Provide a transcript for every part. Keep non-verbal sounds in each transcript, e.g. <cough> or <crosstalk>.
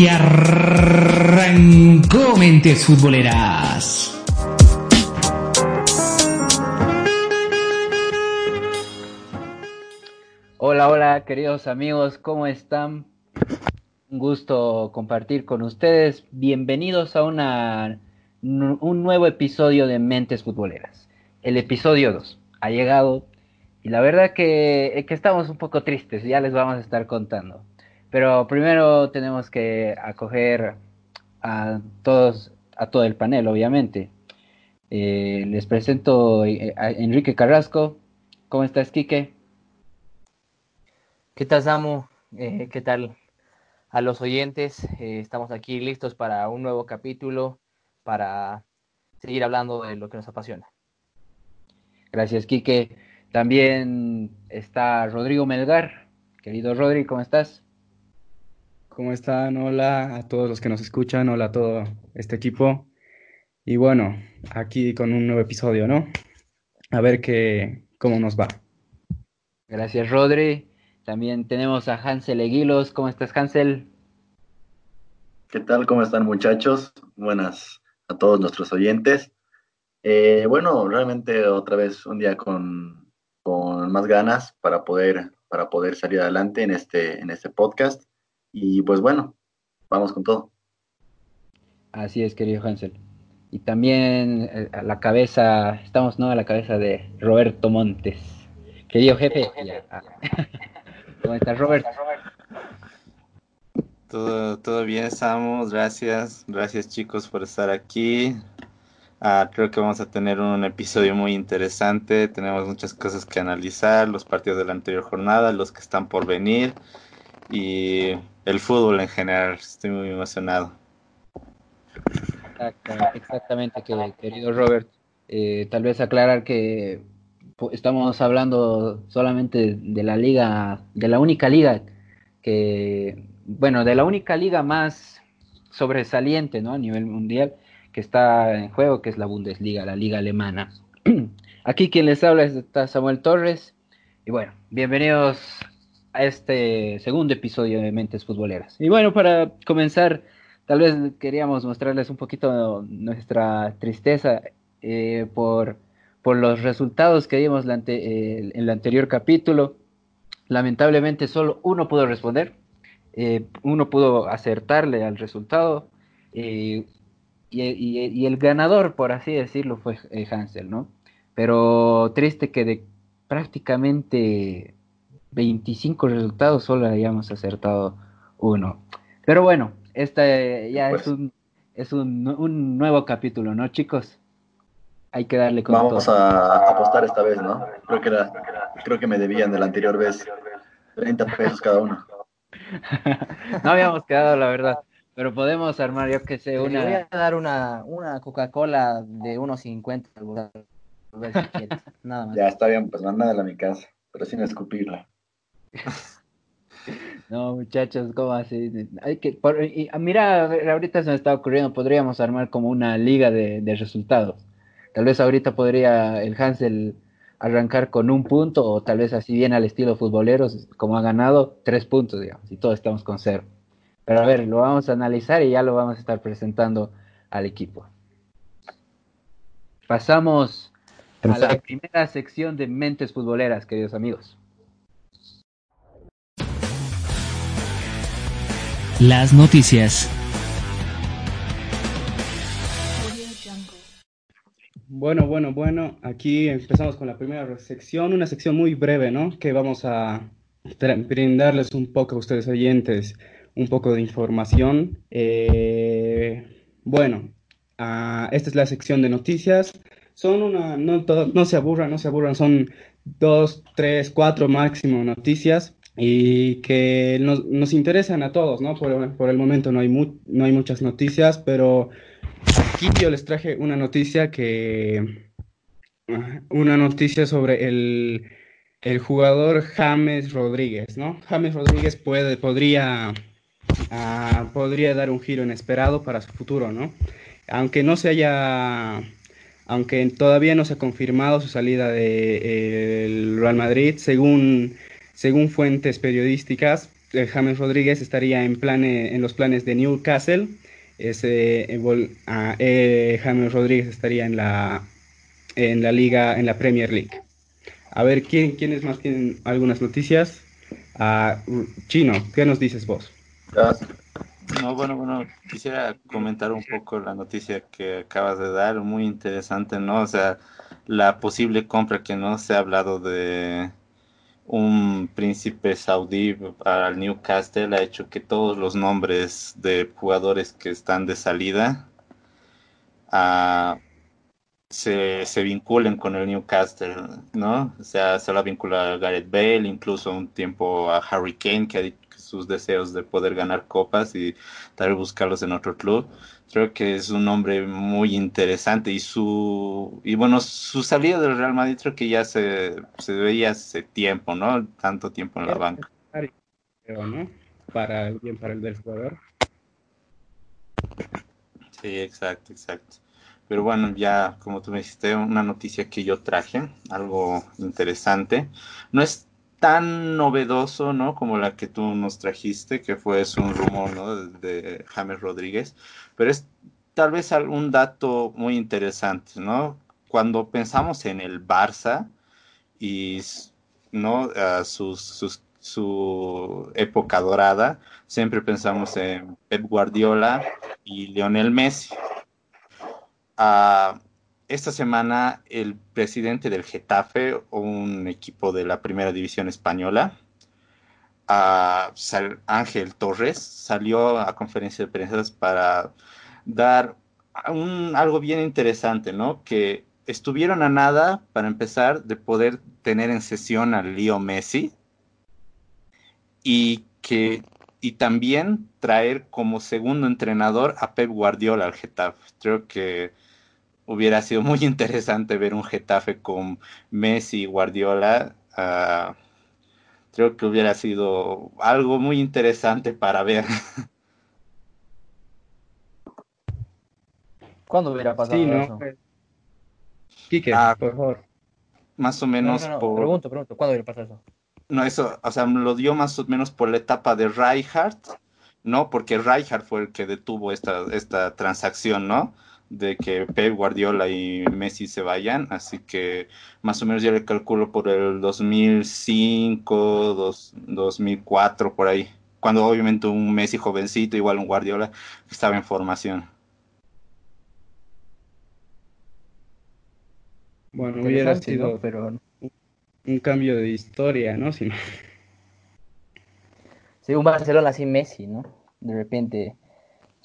Y arrancó Mentes Futboleras. Hola, hola, queridos amigos, ¿cómo están? Un gusto compartir con ustedes. Bienvenidos a una, un nuevo episodio de Mentes Futboleras. El episodio 2 ha llegado y la verdad que, que estamos un poco tristes, ya les vamos a estar contando. Pero primero tenemos que acoger a todos, a todo el panel, obviamente. Eh, les presento eh, a Enrique Carrasco. ¿Cómo estás, Quique? ¿Qué tal, Samu? Eh, ¿Qué tal a los oyentes? estamos aquí listos para un nuevo capítulo, para seguir hablando de lo que nos apasiona. Gracias, Quique. También está Rodrigo Melgar. Querido Rodri, ¿cómo estás? ¿Cómo están? Hola a todos los que nos escuchan, hola a todo este equipo. Y bueno, aquí con un nuevo episodio, ¿no? A ver qué, cómo nos va. Gracias, Rodri. También tenemos a Hansel Eguilos. ¿Cómo estás, Hansel? ¿Qué tal? ¿Cómo están, muchachos? Buenas a todos nuestros oyentes. Eh, bueno, realmente otra vez un día con, con más ganas para poder, para poder salir adelante en este, en este podcast. Y pues bueno, vamos con todo. Así es, querido Hansel. Y también eh, a la cabeza, estamos no a la cabeza de Roberto Montes. Querido jefe. Ah. <laughs> ¿Cómo estás, Robert? Todo, todo bien, estamos. Gracias. Gracias, chicos, por estar aquí. Ah, creo que vamos a tener un episodio muy interesante. Tenemos muchas cosas que analizar, los partidos de la anterior jornada, los que están por venir y el fútbol en general. Estoy muy emocionado. Exactamente, querido Robert. Eh, tal vez aclarar que estamos hablando solamente de la liga, de la única liga que, bueno, de la única liga más sobresaliente, ¿no? A nivel mundial que está en juego, que es la Bundesliga, la liga alemana. <clears throat> Aquí quien les habla es Samuel Torres. Y bueno, bienvenidos a este segundo episodio de Mentes Futboleras. Y bueno, para comenzar, tal vez queríamos mostrarles un poquito nuestra tristeza eh, por, por, los resultados que dimos en el anterior capítulo. Lamentablemente solo uno pudo responder, eh, uno pudo acertarle al resultado y, y, el ganador, por así decirlo, fue eh, Hansel, ¿no? Pero triste que de prácticamente 25 resultados, solo hayamos acertado uno. Pero bueno, esta ya es, pues. un, es un, nuevo capítulo, ¿no, chicos? Hay que darle con Vamos a apostar esta vez, ¿no? Creo que, creo que me debían de la anterior vez 30 pesos cada uno. <laughs> no habíamos quedado, la verdad. Pero podemos armar, yo que sé, una. voy a dar una, una Coca-Cola de 1.50 Nada más. Ya está bien, pues mándala a mi casa, pero sin escupirla. <laughs> No, muchachos, ¿cómo así? Hay que, ah, mira, ahorita se me está ocurriendo, podríamos armar como una liga de, resultados. Tal vez ahorita podría el Hansel arrancar con un punto, o tal vez así bien al estilo futboleros, como ha ganado, tres puntos, digamos, y todos estamos con cero. Pero a ver, lo vamos a analizar y ya lo vamos a estar presentando al equipo. Pasamos a la primera sección de Mentes Futboleras, queridos amigos. Las noticias. Bueno, bueno, bueno. Aquí empezamos con la primera sección, una sección muy breve, ¿no? Que vamos a brindarles un poco a ustedes oyentes, un poco de información. Eh, bueno, uh, esta es la sección de noticias. Son una, no, no se aburran, no se aburran, son dos, tres, cuatro máximo noticias y que nos, nos interesan a todos, ¿no? Por, por el momento no hay, mu no hay muchas noticias, pero aquí yo les traje una noticia que, una noticia sobre el, el jugador James Rodríguez, ¿no? James Rodríguez puede, podría, uh, podría dar un giro inesperado para su futuro, ¿no? Aunque no se haya aunque todavía no se ha confirmado su salida del de, Real Madrid, según, según fuentes periodísticas, eh, James Rodríguez estaría en, plane, en los planes de Newcastle. Eh, eh, James Rodríguez estaría en la, en la liga, en la Premier League. A ver, ¿quién, ¿quiénes más tienen algunas noticias? Uh, Chino, ¿qué nos dices vos? No, bueno, bueno, quisiera comentar un poco la noticia que acabas de dar, muy interesante, ¿no? O sea, la posible compra que no se ha hablado de un príncipe saudí al Newcastle ha hecho que todos los nombres de jugadores que están de salida uh, se, se, vinculen con el Newcastle, ¿no? O sea, se lo vincula a Gareth Bale, incluso un tiempo a Harry Kane, que ha dicho sus deseos de poder ganar copas y tal vez buscarlos en otro club. Creo que es un hombre muy interesante y su y bueno, su salida del Real Madrid creo que ya se, se veía hace tiempo, ¿no? Tanto tiempo en la banca. ¿no? Para el bien para el del jugador. Sí, exacto, exacto. Pero bueno, ya como tú me dijiste, una noticia que yo traje, algo interesante. No es tan novedoso, ¿no? Como la que tú nos trajiste, que fue es un rumor, ¿no? De, James Rodríguez, pero es tal vez algún dato muy interesante, ¿no? Cuando pensamos en el Barça y, ¿no? Sus, su época dorada, siempre pensamos en Pep Guardiola y Lionel Messi. Uh, esta semana el presidente del Getafe, un equipo de la primera división española, Ángel Torres, salió a conferencia de prensa para dar un, algo bien interesante, ¿no? Que estuvieron a nada, para empezar, de poder tener en sesión a Leo Messi y que y también traer como segundo entrenador a Pep Guardiola al Getafe. Creo que hubiera sido muy <laughs> interesante ver un Getafe con Messi y Guardiola. Uh, creo que hubiera sido algo muy interesante para ver. <laughs> ¿Cuándo hubiera pasado sí, eso? Quique, ah, por favor. Más o menos no, no, no, por... Pregunto, pregunto, ¿cuándo hubiera pasado eso? No, eso, o sea, lo dio más o menos por la etapa de Rijkaard, ¿no? Porque Rijkaard fue el que detuvo esta, esta transacción, ¿no? De que Pep Guardiola y Messi se vayan, así que más o menos yo le calculo por el 2005, dos, 2004, por ahí, cuando obviamente un Messi jovencito, igual un Guardiola, estaba en formación. Bueno, hubiera sido pero... un cambio de historia, ¿no? Si... Sí, un Barcelona sin Messi, ¿no? De repente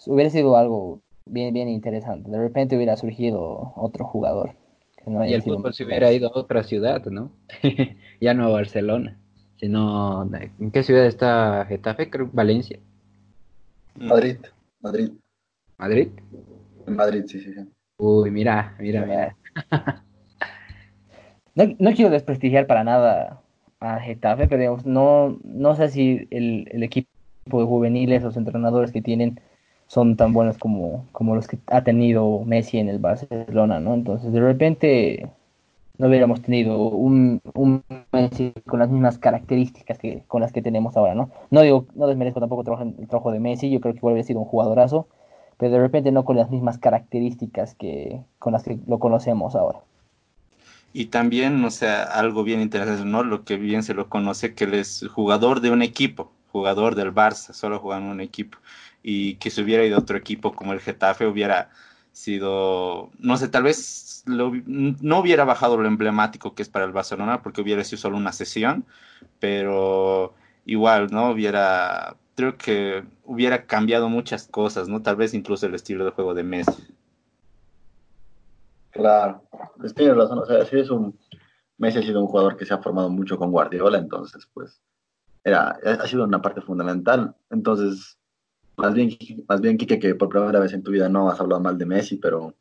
hubiera sido algo bien, bien interesante. De repente hubiera surgido otro jugador. Que no y el fútbol se hubiera ido a otra ciudad, ¿no? <laughs> ya no a Barcelona, sino ¿en qué ciudad está Getafe? Creo Valencia. Madrid, Madrid. ¿Madrid? Madrid, sí, sí, sí. Uy, mira, mira, mira. no, no quiero desprestigiar para nada a Getafe, pero digamos, no, no sé si el, el equipo de juveniles, los entrenadores que tienen, son tan buenos como, como los que ha tenido Messi en el Barcelona, ¿no? Entonces, de repente no hubiéramos tenido un, un Messi con las mismas características que con las que tenemos ahora, ¿no? No digo, no desmerezco tampoco el trabajo, de Messi, yo creo que igual sido un jugadorazo, pero de repente no con las mismas características que con las que lo conocemos ahora. Y también, o sea, algo bien interesante, ¿no? Lo que bien se lo conoce, que él es jugador de un equipo, jugador del Barça, solo jugando en un equipo y que se hubiera ido otro equipo como el Getafe hubiera sido, no sé, tal vez no hubiera bajado lo emblemático que es para el Barcelona porque hubiera sido solo una sesión, pero igual, ¿no? Hubiera, creo que hubiera cambiado muchas cosas, ¿no? Tal vez incluso el estilo de juego de Messi. Claro, pues tiene razón, o sea, sí es un, Messi ha sido un jugador que se ha formado mucho con Guardiola, entonces, pues, era, ha sido una parte fundamental, entonces, más bien, más bien, Kike, que por primera vez en tu vida no has hablado mal de Messi, pero,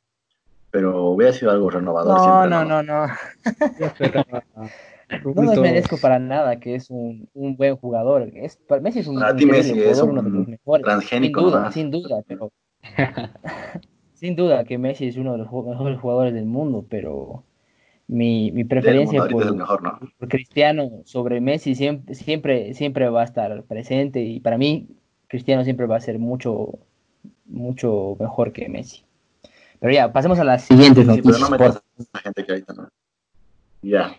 pero hubiera sido algo renovador. No, no, no, no, no. <laughs> me merezco para nada que es un, un buen jugador. Es, Messi es un, para ti Messi es un uno de los mejores. Transgénico sin duda, sin duda, pero <laughs> <laughs> sin duda que Messi es uno de los mejores jugadores del mundo, pero mi, mi preferencia por, mejor, ¿no? por, Cristiano sobre Messi siempre, siempre, siempre va a estar presente y para mí Cristiano siempre va a ser mucho, mucho mejor que Messi. Pero ya, pasemos a las siguientes noticias. Pero no me a gente que ahorita no. Ya.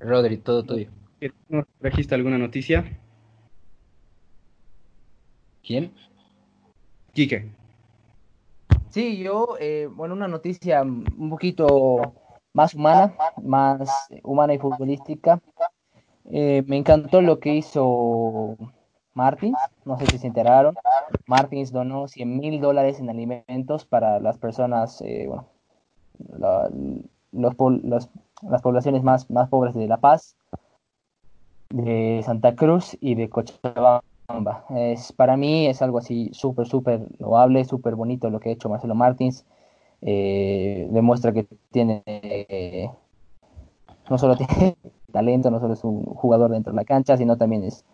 Rodri, todo tuyo. ¿No trajiste alguna noticia? ¿Quién? Quique. Sí, yo, eh, bueno, una noticia un poquito más humana, más humana y futbolística. Eh, me encantó lo que hizo Martins, no sé si se enteraron. Martins donó 100 mil dólares en alimentos para las personas, eh, bueno, los, las poblaciones más, más pobres de La Paz, de Santa Cruz y de Cochabamba. Es, para mí es algo así súper, súper loable, súper bonito lo que ha hecho Marcelo Martins. Eh, demuestra que tiene, no solo <laughs> tiene talento, no solo es un jugador dentro de la cancha, sino también es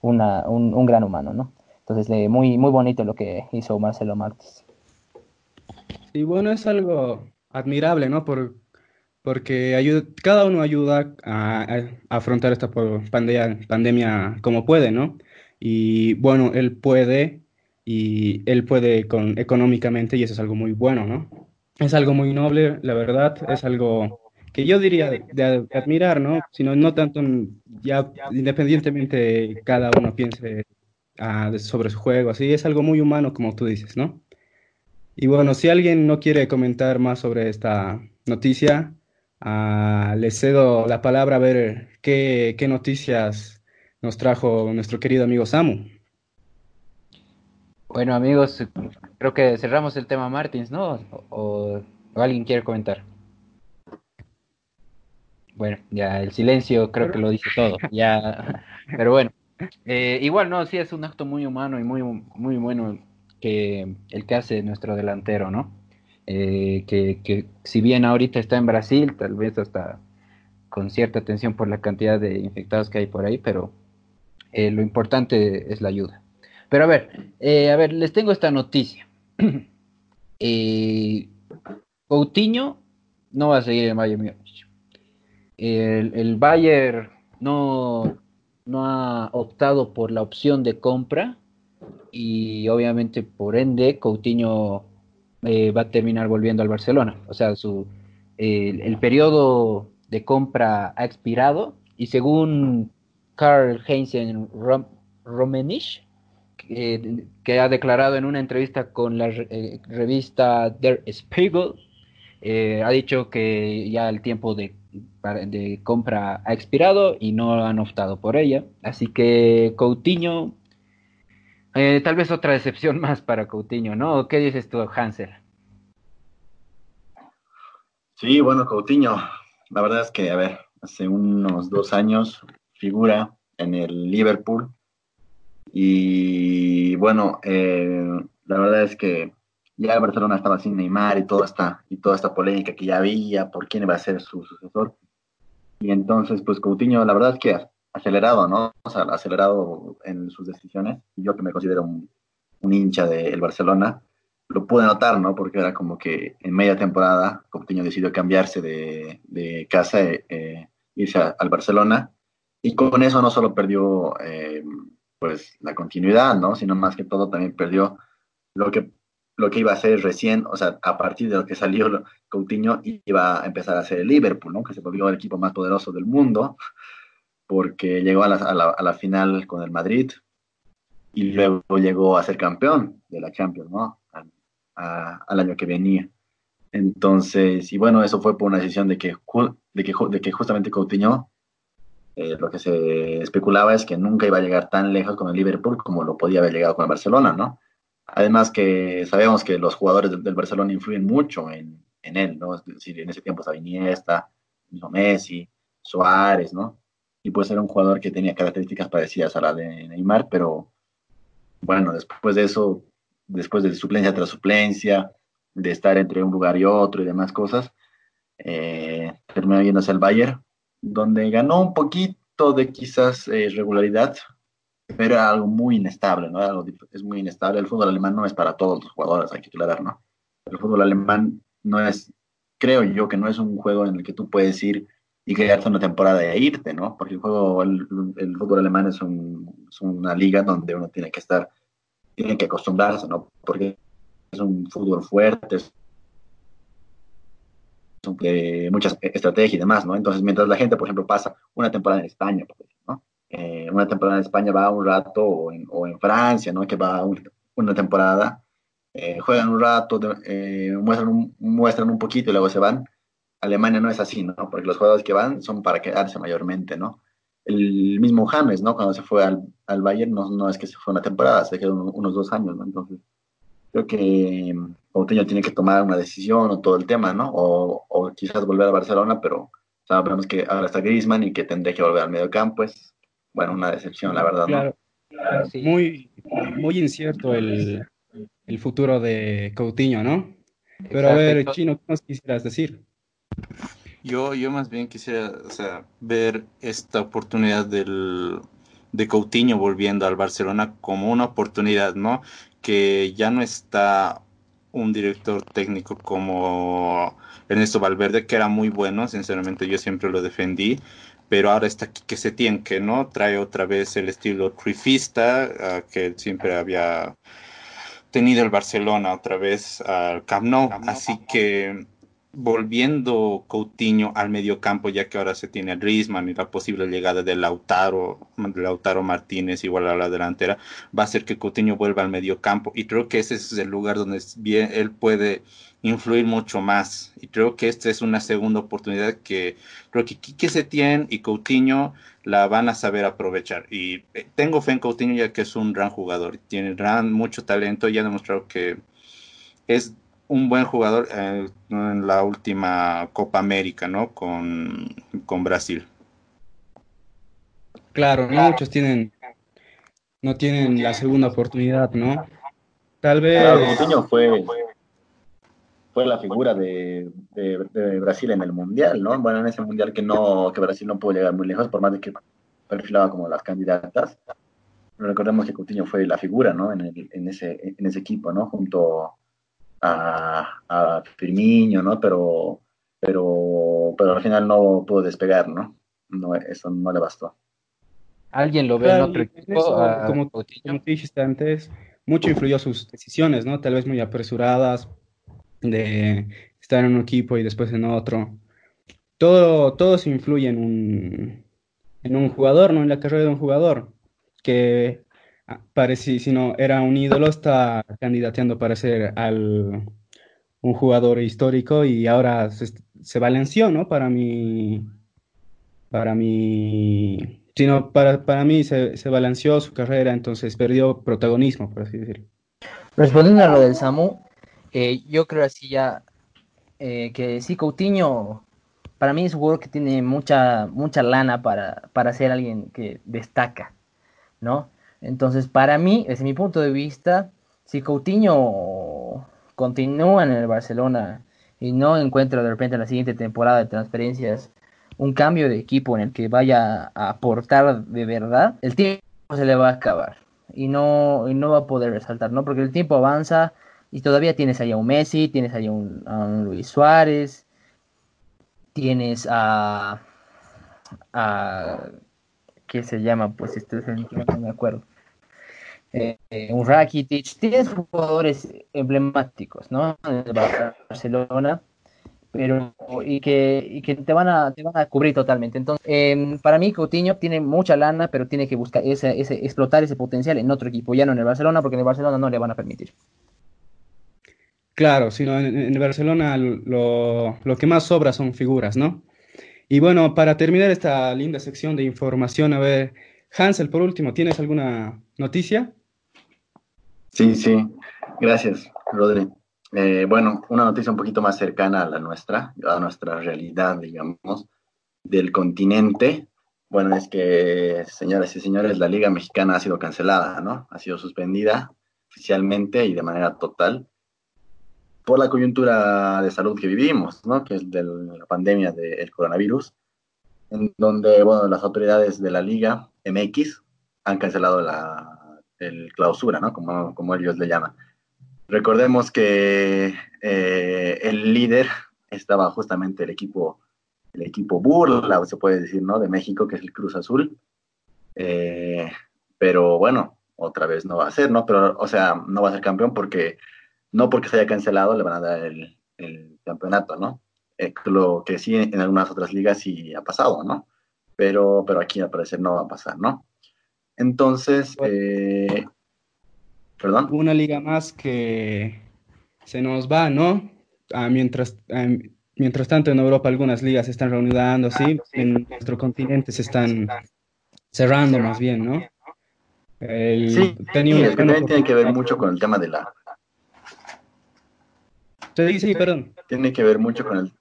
una, un, gran humano, ¿no? Entonces, muy, muy bonito lo que hizo Marcelo Martins. Y bueno, es algo admirable, ¿no? Por, porque ayuda, cada uno ayuda a, afrontar esta pandemia, pandemia como puede, ¿no? Y bueno, él puede y él puede con, económicamente y eso es algo muy bueno, ¿no? Es algo muy noble, la verdad, es algo que yo diría de, admirar, ¿no? Sino no tanto ya independientemente cada uno piense ah, sobre su juego, así es algo muy humano como tú dices, ¿no? Y bueno, si alguien no quiere comentar más sobre esta noticia, uh, le cedo la palabra a ver qué, qué noticias nos trajo nuestro querido amigo Samu. Bueno amigos, creo que cerramos el tema Martins, ¿no? o alguien quiere comentar. Bueno, ya el silencio creo que lo dice todo. Ya, <laughs> pero bueno, eh, igual no, sí es un acto muy humano y muy muy bueno que el que hace nuestro delantero, ¿no? Eh, que, que, si bien ahorita está en Brasil, tal vez hasta con cierta tensión por la cantidad de infectados que hay por ahí, pero eh, lo importante es la ayuda. Pero a ver, a ver, les tengo esta noticia. <clears throat> Coutinho no va a seguir en Bayern el, el Bayer no, no ha optado por la opción de compra y obviamente por ende Coutinho eh, va a terminar volviendo al Barcelona. O sea, su, el periodo de compra ha expirado y según Karl Heinzen Romenich, que, ha declarado en una entrevista con la eh, revista Der Spiegel, eh, ha dicho que ya el tiempo de de compra ha expirado y no han optado por ella. Así que Coutinho, eh, tal vez otra decepción <laughs> más para Coutinho, ¿no? ¿Qué dices tú, Hansel? Sí, bueno, Coutinho, la verdad es que, a ver, hace unos dos años figura en el Liverpool y bueno, eh, la verdad es que ya Barcelona estaba sin Neymar y toda esta, y toda esta polémica que ya había por quién iba a ser su sucesor. Y entonces, pues Coutinho, la verdad es que acelerado, ¿no? O sea, acelerado en sus decisiones. Yo que me considero un, hincha del Barcelona, lo pude notar, ¿no? Porque era como que en media temporada Coutinho decidió cambiarse de, casa, eh, irse al Barcelona. Y con eso no solo perdió, eh, pues, la continuidad, ¿no? Sino más que todo también perdió lo que lo que iba a ser recién, o sea, a partir de lo que salió Coutinho, iba a empezar a ser el Liverpool, ¿no? Que se volvió el equipo más poderoso del mundo, porque llegó a la, a la, final con el Madrid y luego llegó a ser campeón de la Champions, ¿no? al año que venía. Entonces, y bueno, eso fue por una decisión de que, de que, de que justamente Coutinho, eh, lo que se especulaba es que nunca iba a llegar tan lejos con el Liverpool como lo podía haber llegado con el Barcelona, ¿no? Además que sabemos que los jugadores del, Barcelona influyen mucho en, en, él, ¿no? Es decir, en ese tiempo estaba Messi, Suárez, ¿no? Y puede ser un jugador que tenía características parecidas a la de Neymar, pero bueno, después de eso, después de suplencia tras suplencia, de estar entre un lugar y otro y demás cosas, eh, terminó yéndose al Bayern, donde ganó un poquito de quizás eh, regularidad, pero era algo muy inestable, ¿no? es muy inestable. El fútbol alemán no es para todos los jugadores, hay que aclarar, ¿no? El fútbol alemán no es, creo yo que no es un juego en el que tú puedes ir y quedarte una temporada e irte, ¿no? Porque el juego, el, fútbol alemán es, es, una liga donde uno tiene que estar, tiene que acostumbrarse, ¿no? Porque es un fútbol fuerte, es de muchas estrategias y demás, ¿no? Entonces, mientras la gente, por ejemplo, pasa una temporada en España, ¿no? Eh, una temporada en España va un rato, o en, o en Francia, ¿no? Que va una temporada, eh, juegan un rato, eh, muestran, un, muestran un poquito y luego se van. Alemania no es así, ¿no? Porque los jugadores que van son para quedarse mayormente, ¿no? El mismo James, ¿no? Cuando se fue al, al Bayern, no, no es que se fue una temporada, se quedó unos dos años, ¿no? Entonces, creo que Coutinho tiene que tomar una decisión o todo el tema, ¿no? O, quizás volver a Barcelona, pero sabemos que ahora está Griezmann y que tendré que volver al medio campo, pues, bueno, una decepción, la verdad, claro. Muy, muy incierto el, futuro de Coutinho, ¿no? Pero a ver, Chino, ¿qué más quisieras decir? Yo, yo más bien quisiera o sea, ver esta oportunidad del, de Coutinho volviendo al Barcelona como una oportunidad, ¿no? que ya no está un director técnico como Ernesto Valverde, que era muy bueno, sinceramente yo siempre lo defendí, pero ahora está aquí que se tiene, que no trae otra vez el estilo trifista ah, que siempre había tenido el Barcelona otra vez al Camp Nou, así que volviendo Coutinho al mediocampo, ya que ahora se tiene a Griezmann y la posible llegada de Lautaro, Lautaro Martínez igual a la delantera, va a hacer que Coutinho vuelva al mediocampo. Y creo que ese es el lugar donde bien, él puede influir mucho más. Y creo que esta es una segunda oportunidad que creo que Quique Setién y Coutinho la van a saber aprovechar. Y eh, tengo fe en Coutinho ya que es un gran jugador, tiene gran, mucho talento y ha demostrado que es un buen jugador eh, en la última Copa América, ¿no? Con, con Brasil. Claro, no muchos tienen, no tienen la segunda oportunidad, ¿no? Tal vez. Claro, fue, fue la figura de, de, Brasil en el mundial, ¿no? Bueno, en ese mundial que no, que Brasil no pudo llegar muy lejos, por más de que perfilaba como las candidatas. Recordemos que Coutinho fue la figura, ¿no? En, el, en, ese, en ese equipo, ¿no? Junto a, a Firmino, ¿no? Pero, pero, pero al final no pudo despegar, ¿no? no eso no le bastó. ¿Alguien lo ve en otro equipo? como, como te dijiste antes, mucho influyó sus decisiones, ¿no? Tal vez muy apresuradas de estar en un equipo y después en otro. Todo, todo se influye en un, en un jugador, ¿no? En la carrera de un jugador. Que Ah, parecía, si no era un ídolo, está candidateando para ser al, un jugador histórico y ahora se, se balanceó, ¿no? Para mí, para mí, sino para, para mí se, se balanceó su carrera, entonces perdió protagonismo, por así decirlo. Respondiendo a lo del Samu, eh, yo creo así ya eh, que sí, Coutinho, para mí es un jugador que tiene mucha, mucha lana para, para ser alguien que destaca, ¿no? Entonces, para mí, desde mi punto de vista, si Coutinho continúa en el Barcelona y no encuentra de repente en la siguiente temporada de transferencias un cambio de equipo en el que vaya a aportar de verdad, el tiempo se le va a acabar y no, y no va a poder resaltar, ¿no? Porque el tiempo avanza y todavía tienes ahí a un Messi, tienes ahí a un, Luis Suárez, tienes a, a ¿qué se llama? Pues este es el no me acuerdo. Eh, un Rakitic, tienes jugadores emblemáticos, ¿no? En Barcelona, pero y que, y que te van a te van a cubrir totalmente. Entonces, em, para mí Coutinho tiene mucha lana, pero tiene que buscar ese, ese explotar ese potencial en otro equipo, ya no en el Barcelona, porque en el Barcelona no le van a permitir. Claro, sino en, en Barcelona lo, lo, que más sobra son figuras, ¿no? Y bueno, para terminar esta linda sección de información, a ver, Hansel, por último, ¿tienes alguna noticia? Sí, sí, gracias, Rodri. Eh, bueno, una noticia un poquito más cercana a la nuestra, a nuestra realidad, digamos, del continente. Bueno, es que, señoras y señores, la Liga Mexicana ha sido cancelada, ¿no? Ha sido suspendida oficialmente y de manera total por la coyuntura de salud que vivimos, ¿no? que es de la pandemia del coronavirus, en donde bueno, las autoridades de la Liga MX han cancelado la el clausura, ¿no? como, como ellos le llaman. Recordemos que eh, el líder estaba justamente el equipo, el equipo burla, se puede decir, ¿no? De México, que es el Cruz Azul. Eh, pero bueno, otra vez no va a ser, ¿no? Pero, o sea, no va a ser campeón porque no porque se haya cancelado le van a dar el, campeonato, ¿no? Eh, lo que sí en algunas otras ligas sí ha pasado, ¿no? Pero, pero aquí al parecer no va a pasar, ¿no? Entonces, eh, perdón. Una liga más que se nos va, ¿no? Ah, mientras, ah, mientras tanto en Europa algunas ligas se están reanudando, ¿sí? En nuestro continente se están cerrando más bien, ¿no? sí, tenía tiene que ver mucho con el tema de la Sí, sí, perdón. Tiene que ver mucho con el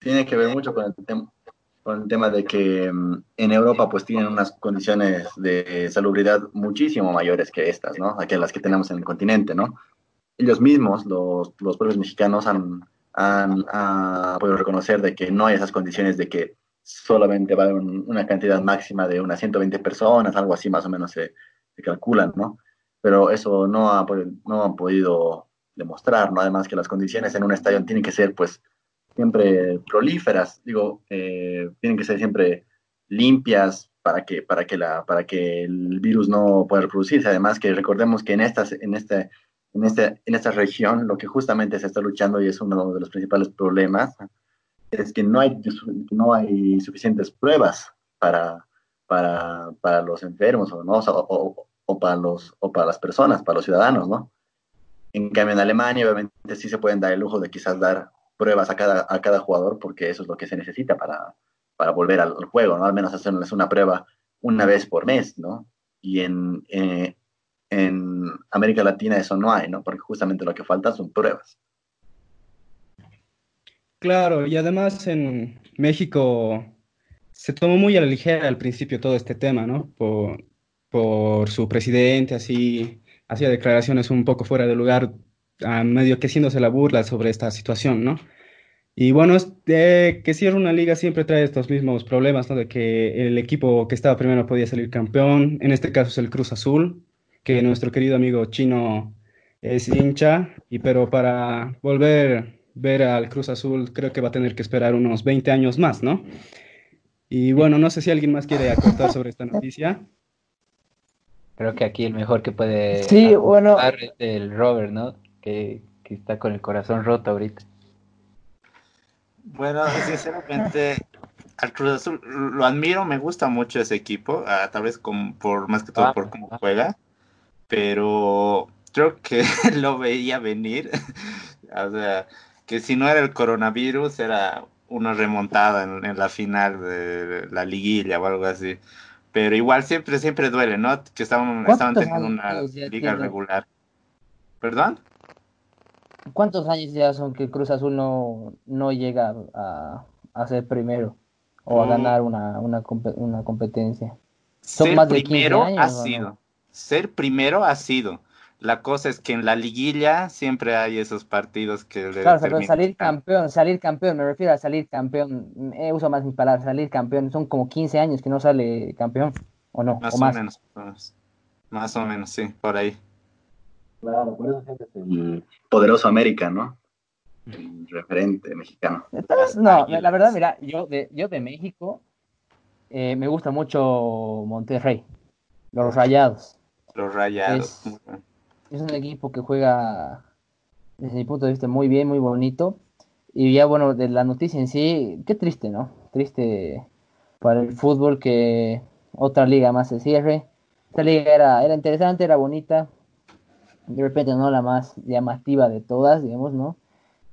tiene que ver mucho con el tema con el tema de que mm, en Europa pues tienen unas condiciones de salubridad muchísimo mayores que estas, ¿no? Que las que tenemos en el continente, ¿no? Ellos mismos, los, los pueblos mexicanos, han, han, podido reconocer de que no hay esas condiciones de que solamente va haber una cantidad máxima de unas 120 personas, algo así más o menos se, se calculan, ¿no? Pero eso no, ha, no han podido demostrar, ¿no? Además que las condiciones en un estadio tienen que ser, pues, siempre prolíferas, digo, eh, tienen que ser siempre limpias para que, para que, la, para que el virus no pueda reproducirse. Además que recordemos que en, estas, en, este, en, este, en esta región lo que justamente se está luchando y es uno de los principales problemas es que no hay, no hay suficientes pruebas para, para, para los enfermos o, o, para los, o para las personas, para los ciudadanos, ¿no? En cambio, en Alemania, obviamente, sí se pueden dar el lujo de quizás dar pruebas a cada, a cada jugador, porque eso es lo que se necesita para, para volver al, juego, ¿no? Al menos hacerles una prueba una vez por mes, ¿no? Y en, eh, en América Latina eso no hay, ¿no? Porque justamente lo que falta son pruebas. Claro, y además en México se tomó muy a la ligera al principio todo este tema, ¿no? Por, por su presidente, así hacía declaraciones un poco fuera de lugar, a medio que haciéndose la burla sobre esta situación, ¿no? Y bueno, que cierra una liga siempre trae estos mismos problemas, ¿no? De que el equipo que estaba primero podía salir campeón, en este caso es el Cruz Azul, que nuestro querido amigo chino es hincha, y pero para volver ver al Cruz Azul creo que va a tener que esperar unos 20 años más, ¿no? Y bueno, no sé si alguien más quiere acortar sobre esta noticia. Creo que aquí el mejor que puede sí, bueno. es el Robert, ¿no? Que, está con el corazón roto ahorita. Bueno, <laughs> sinceramente, al Cruz Azul lo admiro, me gusta mucho ese equipo, ah, tal vez por más que todo ah, por cómo juega, pero creo que <laughs> lo veía venir. <laughs> o sea, que si no era el coronavirus, era una remontada en la final de la liguilla o algo así. Pero igual siempre, siempre duele, ¿no? Que estaban, estaban teniendo una liga regular. ¿Perdón? ¿Cuántos años ya son que Cruz Azul no, no llega a, ser primero o a mm. ganar una, una, una competencia? Son más de primero ha sido. Ser primero ha sido. La cosa es que en la liguilla siempre hay esos partidos que... Claro, pero salir campeón, salir campeón, me refiero a salir campeón, eh, uso más mis palabras, salir campeón, son como 15 años que no sale campeón, ¿o no? Más o, menos, más o menos, sí, por ahí. Claro, por eso es el poderoso América, ¿no? El referente mexicano. no, la verdad, mira, yo de, yo de México eh, me gusta mucho Monterrey, los Rayados. Los Rayados es un equipo que juega, desde mi punto de vista, muy bien, muy bonito. Y ya, bueno, de la noticia en sí, qué triste, ¿no? Triste para el fútbol que otra liga más se cierre. Esta liga era, era interesante, era bonita, de repente no la más llamativa de todas, digamos, ¿no?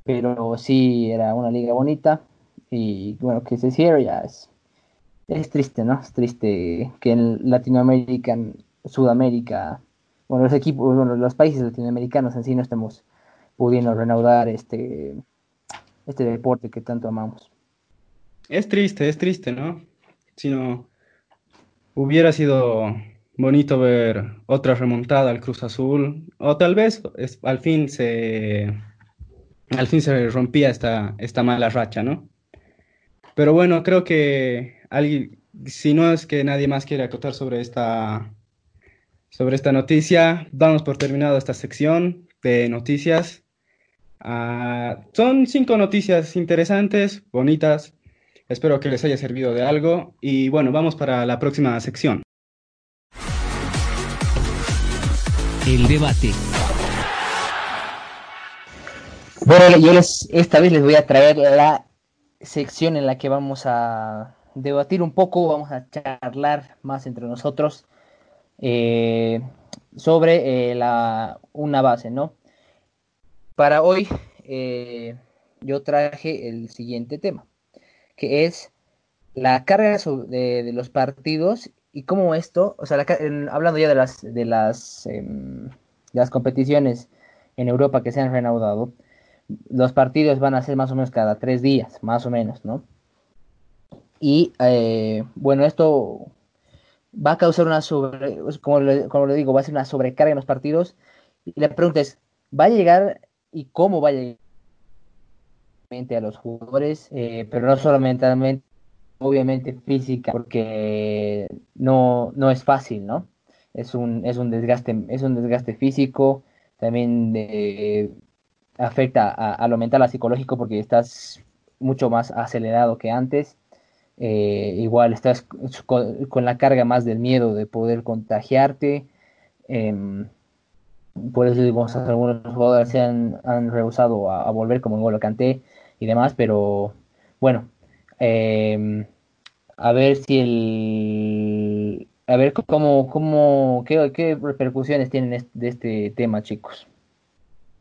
Pero sí era una liga bonita y bueno, que se cierre ya es, es triste, ¿no? Es triste que en Latinoamérica, en Sudamérica, bueno, los equipos, bueno, los países latinoamericanos en sí no estemos pudiendo reanudar este, este deporte que tanto amamos. Es triste, es triste, ¿no? Si no, hubiera sido bonito ver otra remontada al Cruz Azul, o tal vez al fin se al fin se rompía esta, esta mala racha, ¿no? Pero bueno, creo que alguien, si no es que nadie más quiere acotar sobre esta sobre esta noticia, damos por terminado esta sección de noticias. Ah, son cinco noticias interesantes, bonitas. Espero que les haya servido de algo. Y bueno, vamos para la próxima sección. El debate. Bueno, yo les, esta vez les voy a traer la sección en la que vamos a debatir un poco, vamos a charlar más entre nosotros eh, sobre eh, la, una base, ¿no? Para hoy eh, yo traje el siguiente tema, que es la carga de, los partidos y cómo esto, o sea, hablando ya de las, de las, em, las competiciones en Europa que se han reanudado, los partidos van a ser más o menos cada tres días, más o menos, ¿no? Y bueno, esto va a causar una sobre, como le, como le digo, va a ser una sobrecarga en los partidos. Y la pregunta es, ¿va a llegar y cómo va a llegar a los jugadores? Eh, pero no solamente obviamente física, porque no, no es fácil, ¿no? Es un, es un desgaste, es un desgaste físico, también afecta a, a, lo mental, a psicológico, porque estás mucho más acelerado que antes. Eh, igual estás con, la carga más del miedo de poder contagiarte. Eh, por eso digamos, algunos jugadores se han, rehusado a, volver como en Golo Canté y demás, pero bueno, em, a ver si el... A ver cómo, cómo, qué, qué repercusiones tienen de este tema, chicos.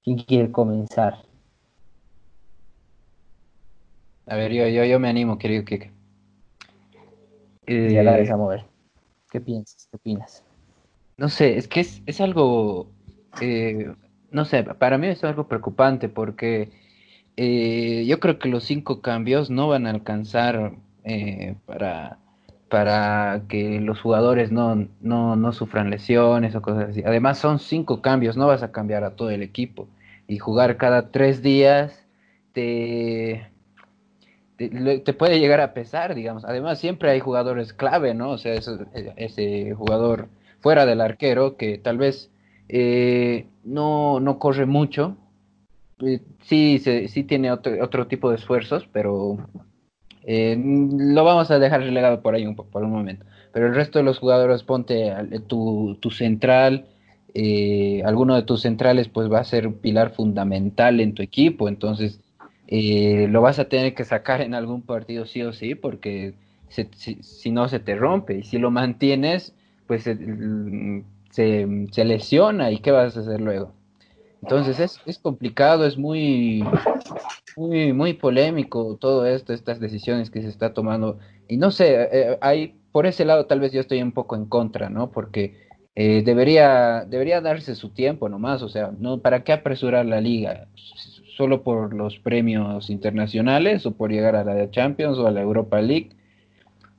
¿Quién quiere comenzar? A ver, yo, yo, yo me animo, querido Kike. Eh, a mover. ¿Qué piensas? ¿Qué opinas? No sé, es que es, es algo, eh, no sé, para mí es algo preocupante porque eh, yo creo que los cinco cambios no van a alcanzar eh, para, para que los jugadores no, no, no sufran lesiones o cosas así. Además son cinco cambios, no vas a cambiar a todo el equipo y jugar cada tres días te te, puede llegar a pesar, digamos. Además, siempre hay jugadores clave, ¿no? O sea, ese, jugador fuera del arquero que tal vez eh, no, no corre mucho. Eh, sí, sí tiene otro, otro tipo de esfuerzos, pero eh, lo vamos a dejar relegado por ahí un, por un momento. Pero el resto de los jugadores, ponte tu, tu central, alguno de tus centrales pues va a ser un pilar fundamental en tu equipo, entonces eh, lo vas a tener que sacar en algún partido sí o sí, porque si, no se te rompe. Y si lo mantienes, pues se, lesiona y qué vas a hacer luego. Entonces es, es, complicado, es muy, muy, muy polémico todo esto, estas decisiones que se está tomando. Y no sé, eh, hay, por ese lado tal vez yo estoy un poco en contra, ¿no? Porque eh, debería, debería darse su tiempo nomás, o sea, no, ¿para qué apresurar la liga? Solo por los premios internacionales o por llegar a la Champions o a la Europa League.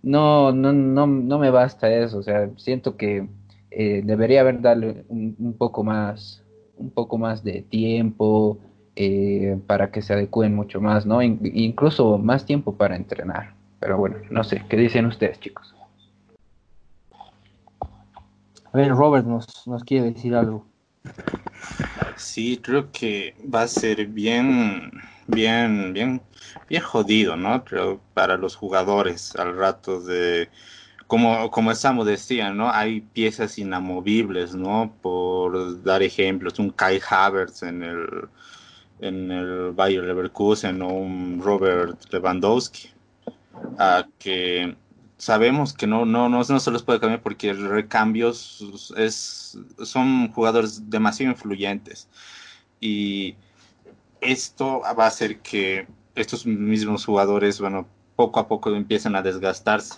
No, no, no, no me basta eso, o sea, siento que eh, debería haber darle un, poco más, un poco más de tiempo eh, para que se adecúen mucho más, ¿no? incluso más tiempo para entrenar. Pero bueno, no sé, ¿qué dicen ustedes, chicos? A ver, Robert nos, nos quiere decir algo. Sí, creo que va a ser bien, bien, bien, bien jodido, ¿no? Creo para los jugadores al rato de, como, como Samu decía, ¿no? Hay piezas inamovibles, ¿no? Por dar ejemplos, un Kai Havertz en el, en el Bayer Leverkusen o un Robert Lewandowski, que sabemos que no, no, no, no se los puede cambiar porque recambios es, son jugadores demasiado influyentes. Y esto va a hacer que estos mismos jugadores, bueno, poco a poco empiezan a desgastarse.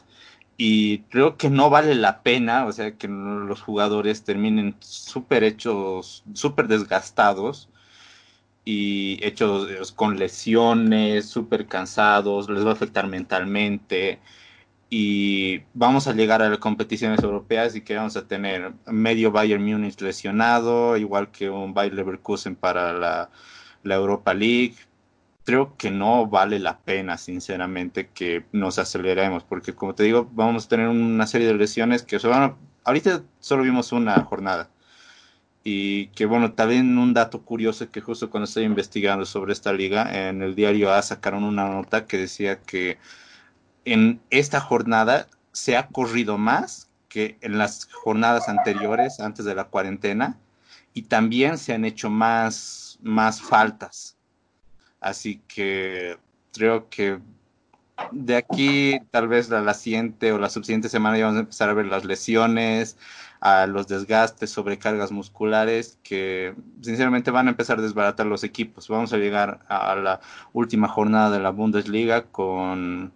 Y creo que no vale la pena, o sea, que los jugadores terminen súper hechos, súper desgastados y hechos con lesiones, súper cansados, les va a afectar mentalmente y vamos a llegar a las competiciones europeas y que vamos a tener medio Bayern Múnich lesionado, igual que un Bayer Leverkusen para la, la, Europa League. Creo que no vale la pena, sinceramente, que nos aceleremos, porque como te digo, vamos a tener una serie de lesiones que se van a... Ahorita solo vimos una jornada. Y que bueno, también un dato curioso que justo cuando estoy investigando sobre esta liga, en el diario A sacaron una nota que decía que en esta jornada se ha corrido más que en las jornadas anteriores, antes de la cuarentena, y también se han hecho más, más faltas. Así que creo que de aquí, tal vez la, siguiente o la subsiguiente semana, ya vamos a empezar a ver las lesiones, a los desgastes, sobrecargas musculares que sinceramente van a empezar a desbaratar los equipos. Vamos a llegar a la última jornada de la Bundesliga con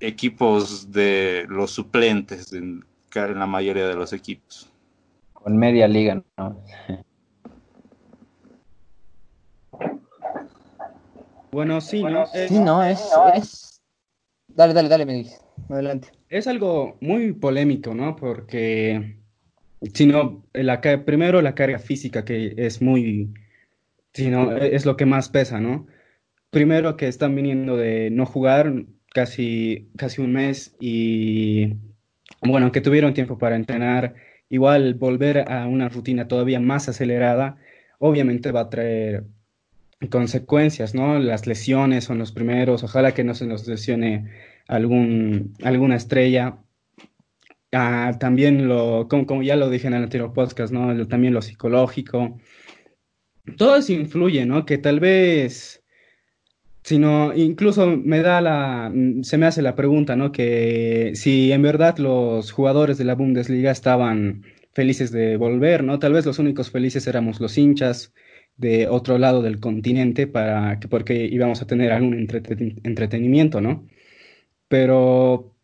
equipos de los suplentes en, la mayoría de los equipos. Con media liga, ¿no? Bueno, sí, ¿no? Es, sí, no, es, es... Dale, dale, dale, me dices. Adelante. Es algo muy polémico, ¿no? Porque, si no, la, primero la carga física, que es muy, si no, es lo que más pesa, ¿no? Primero que están viniendo de no jugar, casi, casi un mes y bueno, que tuvieron tiempo para entrenar, igual volver a una rutina todavía más acelerada, obviamente va a traer consecuencias, ¿no? Las lesiones son los primeros, ojalá que no se nos lesione algún, alguna estrella. Ah, también lo, como, como, ya lo dije en el anterior podcast, ¿no? También lo psicológico. Todo eso influye, ¿no? Que tal vez sino incluso me da la, mm, se me hace la pregunta, ¿no? Que si en verdad los jugadores de la Bundesliga estaban felices de volver, ¿no? Tal vez los únicos felices éramos los hinchas de otro lado del continente para que, porque íbamos a tener algún entretenimiento, ¿no? Pero,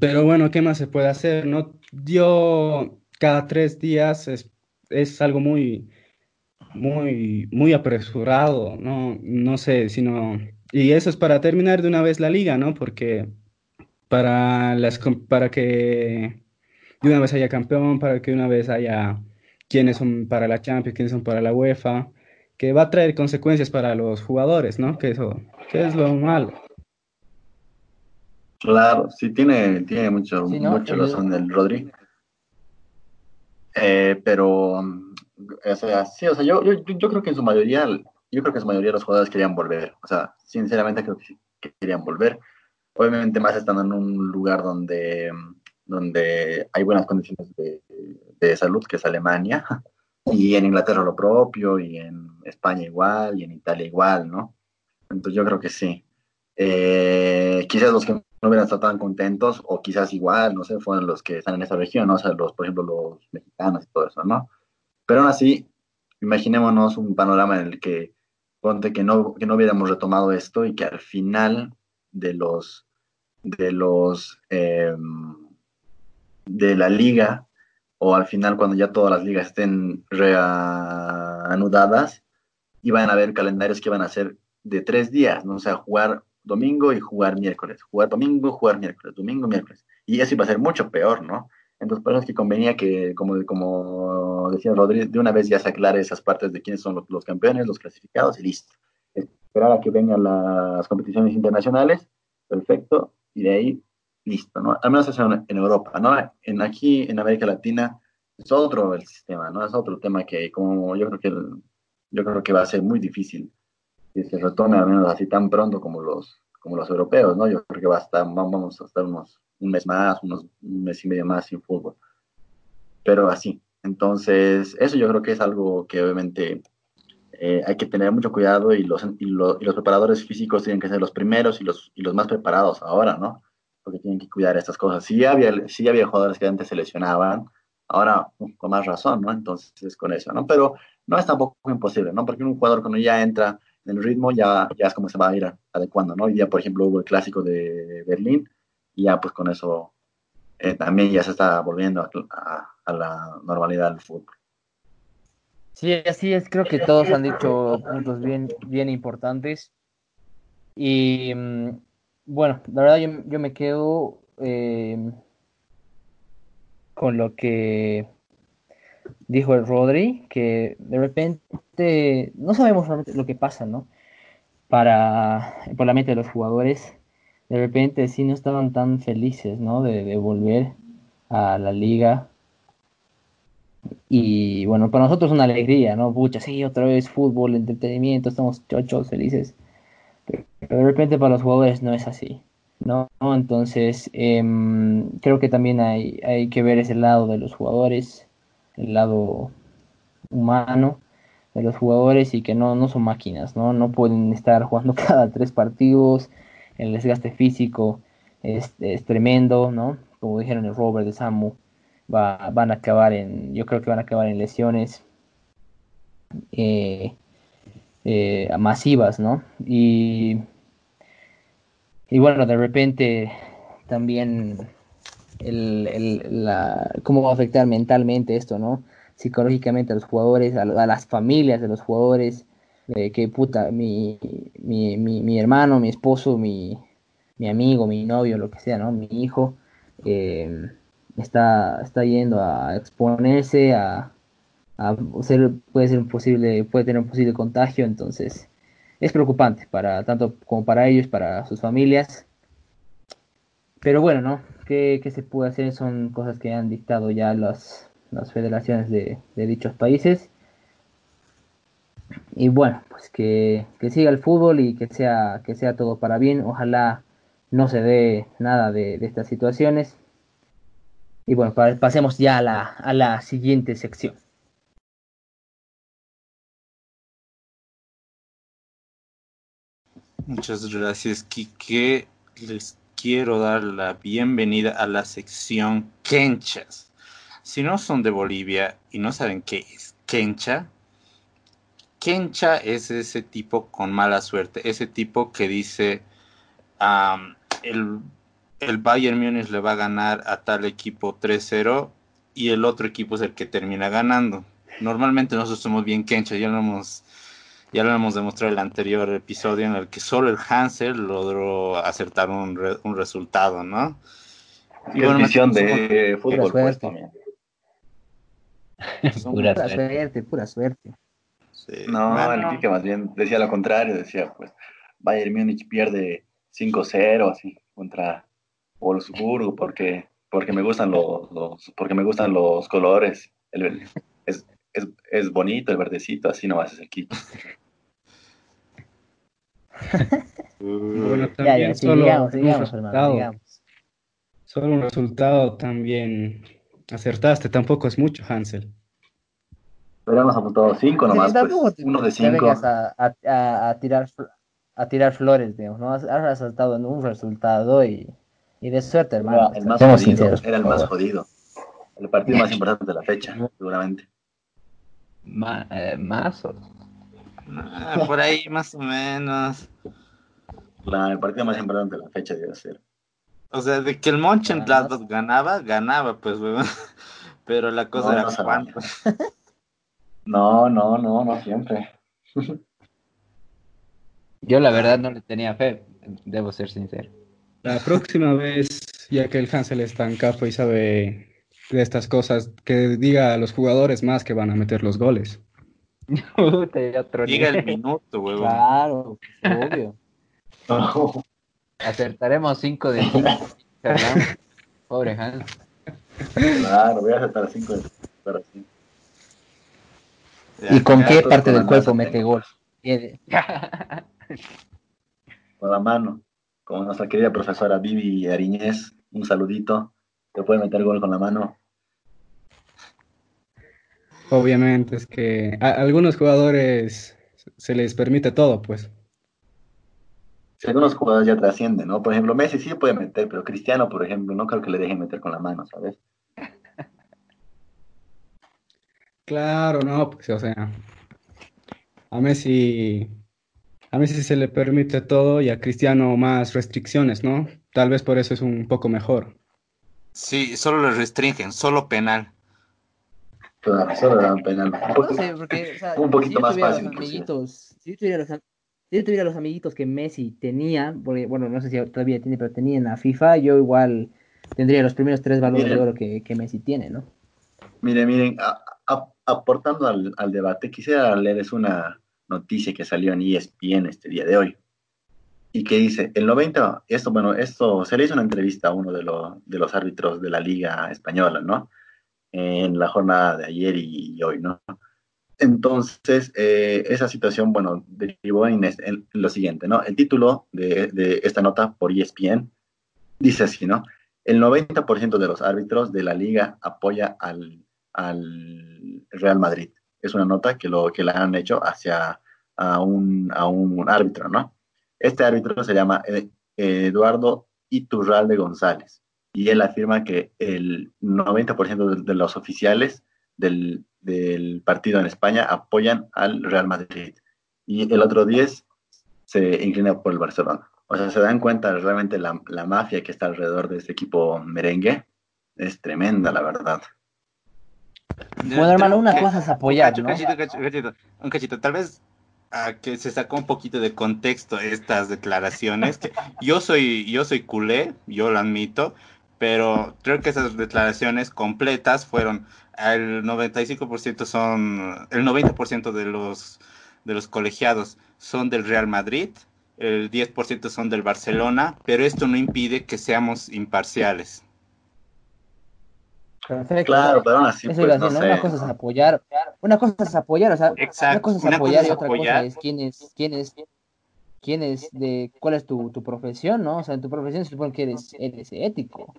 pero bueno, ¿qué más se puede hacer, no? Yo cada tres días es, es algo muy, muy, muy apresurado, ¿no? No sé, sino y eso es para terminar de una vez la liga, ¿no? Porque para, las, para que de una vez haya campeón, para que de una vez haya quiénes son para la Champions, quiénes son para la UEFA, que va a traer consecuencias para los jugadores, ¿no? Que eso que es lo malo. Claro, sí, tiene, tiene mucho, mucho razón el Rodri. Eh, pero, o sea, sí, o sea, yo, yo, yo creo que en su mayoría yo creo que la mayoría de los jugadores querían volver. O sea, sinceramente creo que, querían volver. Obviamente más estando en un lugar donde, donde hay buenas condiciones de, de salud, que es Alemania, <laughs> y en Inglaterra lo propio, y en España igual, y en Italia igual, ¿no? Entonces yo creo que sí. Eh, quizás los que no hubieran estado tan contentos, o quizás igual, no sé, fueron los que están en esa región, ¿no? O sea, los, por ejemplo, los mexicanos y todo eso, ¿no? Pero aún así, imaginémonos un panorama en el que ponte que no, que no hubiéramos retomado esto y que al final de los de los em, de la liga o al final cuando ya todas las ligas estén reanudadas iban a haber calendarios que iban a ser de tres días, ¿no? o sea, jugar domingo y jugar miércoles, jugar domingo, jugar miércoles, domingo, miércoles. Y eso iba a ser mucho peor, ¿no? Entonces, por eso es que convenía que, como, decía Rodríguez, de una vez ya se aclare esas partes de quiénes son los, campeones, los clasificados y listo. Esperar a que vengan las competiciones internacionales, perfecto, y de ahí, listo, ¿no? Al menos eso en, Europa, ¿no? En, aquí, en América Latina, es otro el sistema, ¿no? Es otro tema que como yo creo que, yo creo que va a ser muy difícil que se retome al menos así tan pronto como los, como los europeos, ¿no? Yo creo que va a estar, vamos a estar unos un mes más, unos, un mes y medio más sin fútbol. Pero así. Entonces, eso yo creo que es algo que obviamente eh, hay que tener mucho cuidado y los, y, los preparadores físicos tienen que ser los primeros y los, y los más preparados ahora, ¿no? porque tienen que cuidar estas cosas. Sí había, sí había jugadores que antes se lesionaban, ahora con más razón, ¿no? Entonces, con eso, ¿no? Pero no es tampoco imposible, ¿no? Porque un jugador cuando ya entra en el ritmo, ya, ya es como se va a ir adecuando, ¿no? Hoy día, por ejemplo, hubo el clásico de Berlín y ya pues con eso eh, también ya se está volviendo a, la normalidad del fútbol. Sí, así es, creo que todos han dicho puntos bien, bien importantes. Y mm, bueno, la verdad yo, yo me quedo eh, con lo que dijo el Rodri, que de repente no sabemos realmente lo que pasa, ¿no? Para, por la mente de los jugadores, de repente sí no estaban tan felices, ¿no? De, de volver a la liga. Y bueno, para nosotros es una alegría, ¿no? Pucha, sí, otra vez fútbol, entretenimiento, estamos chochos, felices. Pero de repente para los jugadores no es así, ¿no? Entonces, eh, creo que también hay, hay que ver ese lado de los jugadores el lado humano de los jugadores y que no, no son máquinas, ¿no? No pueden estar jugando <laughs> cada tres partidos, el desgaste físico es, tremendo, ¿no? Como dijeron el Robert de Samu, va, van a acabar en, yo creo que van a acabar en lesiones eh, eh, masivas, ¿no? Y, bueno, de repente también el, la, cómo va a afectar mentalmente esto, ¿no? Psicológicamente a los jugadores, a las familias de los jugadores, de que puta, mi, mi, mi, mi, hermano, mi esposo, mi, mi amigo, mi novio, lo que sea, ¿no? Mi hijo eh, está, está yendo a exponerse, a, a ser, puede ser un posible, puede tener un posible contagio, entonces es preocupante para tanto como para ellos, para sus familias. Pero bueno, ¿no? ¿Qué, ¿Qué, se puede hacer? Son cosas que han dictado ya las, las federaciones de, de, dichos países. Y bueno, pues que, que, siga el fútbol y que sea, que sea todo para bien. Ojalá no se dé nada de, estas situaciones. Y bueno, pasemos ya a la, a la siguiente sección. Muchas gracias, Kike. Les quiero dar la bienvenida a la sección Kenchas. Si no son de Bolivia y no saben qué es Kencha, Kencha es ese tipo con mala suerte, ese tipo que dice um, el, el Bayern Múnich le va a ganar a tal equipo 3-0 y el otro equipo es el que termina ganando. Normalmente nosotros somos bien Kencha, ya lo hemos ya lo hemos demostrado en el anterior episodio en el que solo el Hansel logró acertar un, re, un resultado, ¿no? Y bueno, visión de fútbol, pues también. <laughs> Pura, pura suerte, pura suerte. Sí. No, bueno. el Kike más bien decía lo contrario, decía pues Bayern Múnich pierde 5-0 así contra Wolfsburgo porque porque me gustan los, los porque me gustan los colores, el, es, es, es bonito el verdecito, así no haces el Kike. bueno, también ya, ya, solo, sigamos, sigamos, un hermano, solo un resultado también acertaste, tampoco es mucho, Hansel. Pero hemos apuntado cinco nomás, sí, pues, uno de cinco. A, a, a, tirar, a tirar flores, digamos, ¿no? Has resaltado en un resultado y, y de suerte, hermano. Era el más jodido, sinceros, era el más jodido. El partido más importante de la fecha, seguramente. Ma, eh, más o Ah, por ahí más o menos. La, el partido más importante de la fecha debe ser. O sea, de que el Mönchengladbach ah, ganaba, ganaba, pues, weón. <laughs> Pero la cosa no, era no cuánto. <laughs> No, no, no, no siempre. <laughs> Yo la verdad no le tenía fe, debo ser sincero. La próxima vez, ya que el Hansel está en capo y sabe de estas cosas, que diga a los jugadores más que van a meter los goles. <laughs> Diga el minuto, huevón. Claro, obvio. <laughs> No. Acertaremos 5 de 5. Pobre Hans. Claro, voy a acertar 5 de 5. ¿Y con qué parte del cuerpo mete gol? <laughs> con la mano. Como nuestra querida profesora Vivi Ariñez, un saludito. Te puede meter gol con la mano. Obviamente, es que a algunos jugadores se les permite todo, pues. si algunos jugadores ya trascienden, ¿no? Por ejemplo, Messi sí puede meter, pero Cristiano, por ejemplo, no creo que le dejen meter con la mano, ¿sabes? Claro, no, pues, o sea, a Messi, a Messi se le permite todo y a Cristiano más restricciones, ¿no? Tal vez por eso es un poco mejor. Sí, solo le restringen, solo penal. Claro, solo dan penal. No sé, porque, o sea, <laughs> Un poquito si más fácil, amiguitos, si yo tuviera los, am- si yo tuviera los amiguitos que Messi tenía, porque, bueno, no sé si todavía tiene, pero tenía en la FIFA, yo igual tendría los primeros tres balones de oro que, que Messi tiene, ¿no? Miren, miren, a- a- aportando al, al debate, quisiera leerles una noticia que salió en ESPN este día de hoy. Y que dice, el 90, esto, bueno, esto, se le hizo una entrevista a uno de, los de los árbitros de la Liga Española, ¿no? En la jornada de ayer y, y hoy, ¿no? Entonces, eh, esa situación, bueno, derivó en, en lo siguiente, ¿no? El título de, de esta nota por ESPN dice así, ¿no? El 90% de los árbitros de la liga apoya al, al Real Madrid. Es una nota que, lo, que la han hecho hacia a un, a un árbitro, ¿no? Este árbitro se llama eh, Eduardo Iturralde González y él afirma que el 90% de, los oficiales del, del partido en España apoyan al Real Madrid y el otro 10 se inclina por el Barcelona. O sea, se dan cuenta realmente la, la mafia que está alrededor de este equipo merengue. Es tremenda, la verdad. Bueno, hermano, una cosa es apoyar, un ¿no? cachito, cachito, un cachito, un cachito. Tal vez ah, que se sacó un poquito de contexto estas declaraciones. Que yo soy, yo soy culé, yo lo admito, pero creo que esas declaraciones completas fueron el 95% son, el 90% de los de los colegiados son del Real Madrid, el 10% son del Barcelona, pero esto no impide que seamos imparciales. Perfecto. Claro, pero aún así, Eso iba a pues no decir, ¿no? Una sé. cosa es apoyar, una cosa es apoyar, o sea, una cosa es una apoyar cosa y otra apoyar. cosa es quién es, quién es, quién es de, cuál es tu, tu profesión, ¿no? O sea, en tu profesión se supone que eres, eres ético,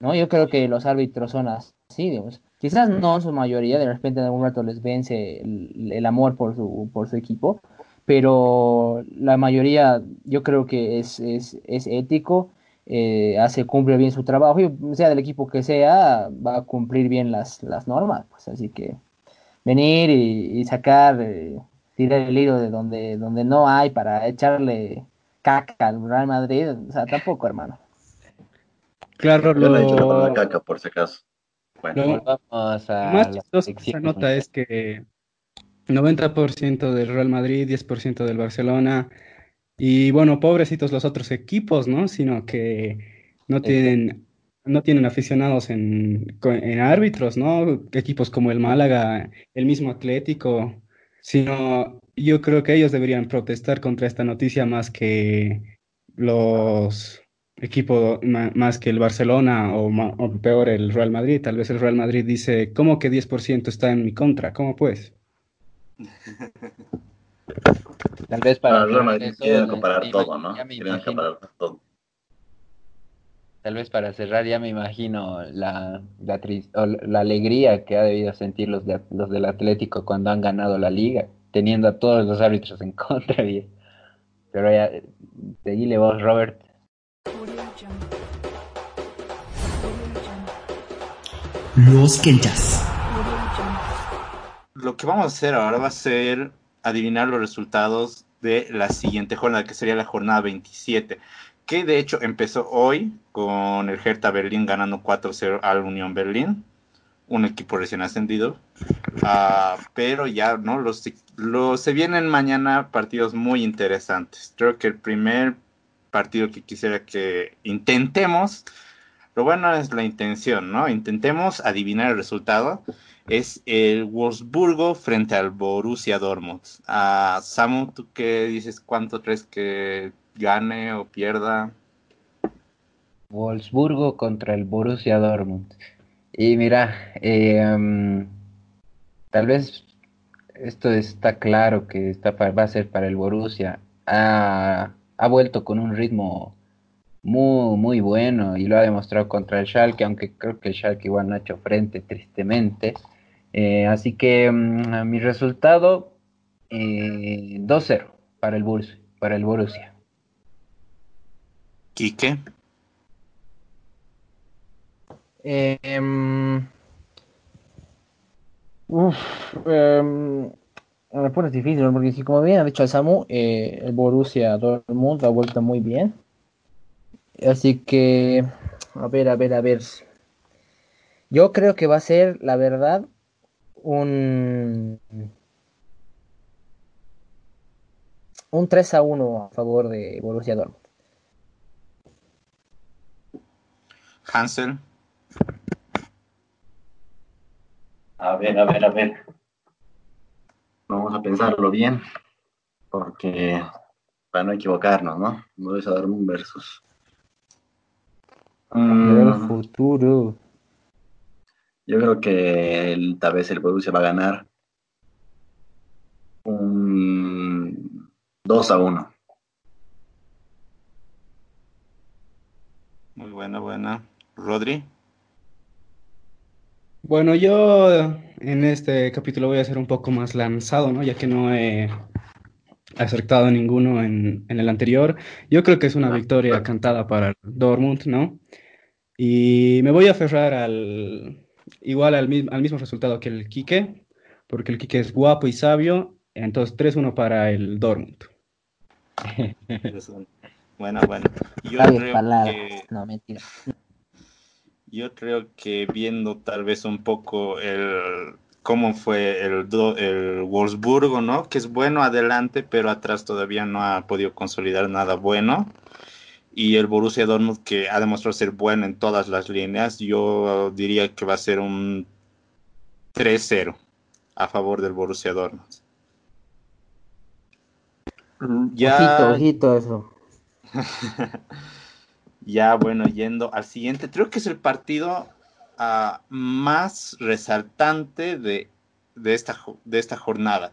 ¿no? Yo creo que los árbitros son así, digamos. Quizás no en su mayoría, de repente en algún rato les vence el, el amor por su, por su equipo, pero la mayoría yo creo que es, es, es ético, eh, hace, cumple bien su trabajo y sea del equipo que sea, va a cumplir bien las, las normas, pues así que venir y, y sacar, eh, tirar el hilo de donde, donde no hay para echarle caca al Real Madrid, o sea, tampoco, hermano. Claro, Yo no he dicho la lo, caca, por si acaso. Bueno, lo Volvamos a lo más la chistoso de esa sección. nota es que 90% del Real Madrid, 10% del Barcelona, y bueno, pobrecitos los otros equipos, ¿no? Sino que no tienen, no tienen aficionados en, co- en árbitros, ¿no? Equipos como el Málaga, el mismo Atlético, sino yo creo que ellos deberían protestar contra esta noticia más que los equipos, más que el Barcelona o, o peor el Real Madrid. Tal vez el Real Madrid dice, ¿cómo que 10% está en mi contra? ¿Cómo pues? <laughs> Tal vez para eso, quieren comparar me todo, imagino- ¿no? Quieren comparar todo. Tal vez para cerrar, ya me imagino la, la, tris- o la- la alegría que ha debido sentir los, de- los del Atlético cuando han ganado la liga, teniendo a todos los árbitros en <laughs> contra. y- Pero ya, seguile vos, Robert. Los Kenchas. Lo que vamos a hacer ahora va a ser adivinar los resultados de la siguiente jornada, que sería la jornada 27, que de hecho empezó hoy con el Hertha Berlín ganando 4-0 al Unión Berlín, un equipo recién ascendido. Ah, pero ya, ¿no? Los, los, se vienen mañana partidos muy interesantes. Creo que el primer partido que quisiera que intentemos, lo bueno es la intención, ¿no? Intentemos adivinar el resultado es el Wolfsburgo frente al Borussia Dortmund. Ah, Samu, ¿tú qué dices? ¿Cuánto crees que gane o pierda? Wolfsburgo contra el Borussia Dortmund. Y mira, eh, um, tal vez esto está claro que está va a ser para el Borussia. Ha, ha vuelto con un ritmo muy, muy bueno y lo ha demostrado contra el Schalke, aunque creo que el Schalke igual no ha hecho frente, tristemente. Eh, así que mm, mi resultado, eh, 2-0 para el Borussia. Para el Borussia. Quique. Eh, uf, eh, me pones difícil porque si como bien ha dicho el Samu, eh, el Borussia Dortmund ha vuelto muy bien. Así que, a ver, a ver, a ver. Yo creo que va a ser, la verdad, un un 3 a 1 a favor de Borussia Dortmund. Hansel. A ver, a ver, a ver. Vamos a pensarlo bien, porque para no equivocarnos, ¿no? Borussia Dortmund versus. El Mm, futuro. Yo creo que el- tal vez el Borussia va a ganar un 2 a 1. Muy buena, buena. Rodri. Bueno, yo en este capítulo voy a ser un poco más lanzado, ¿no? Ya que no he acertado ninguno en, en el anterior. Yo creo que es una victoria cantada para Dortmund, ¿no? Y me voy a aferrar al igual al, al mismo resultado que el Quique, porque el Quique es guapo y sabio, entonces 3-1 para el Dortmund. <laughs> Buena, buena. Yo creo palabras. que No, mentira. Yo creo que viendo tal vez un poco el cómo fue el, do- el Wolfsburgo, ¿no? Que es bueno adelante, pero atrás todavía no ha podido consolidar nada bueno. Y el Borussia Dortmund que ha demostrado ser bueno en todas las líneas, yo diría que va a ser un 3-0 a favor del Borussia Dortmund. Ya, Ojito, ojito eso. <laughs> Ya, bueno, yendo al siguiente, creo que es el partido ah, más resaltante de, de esta, de esta jornada,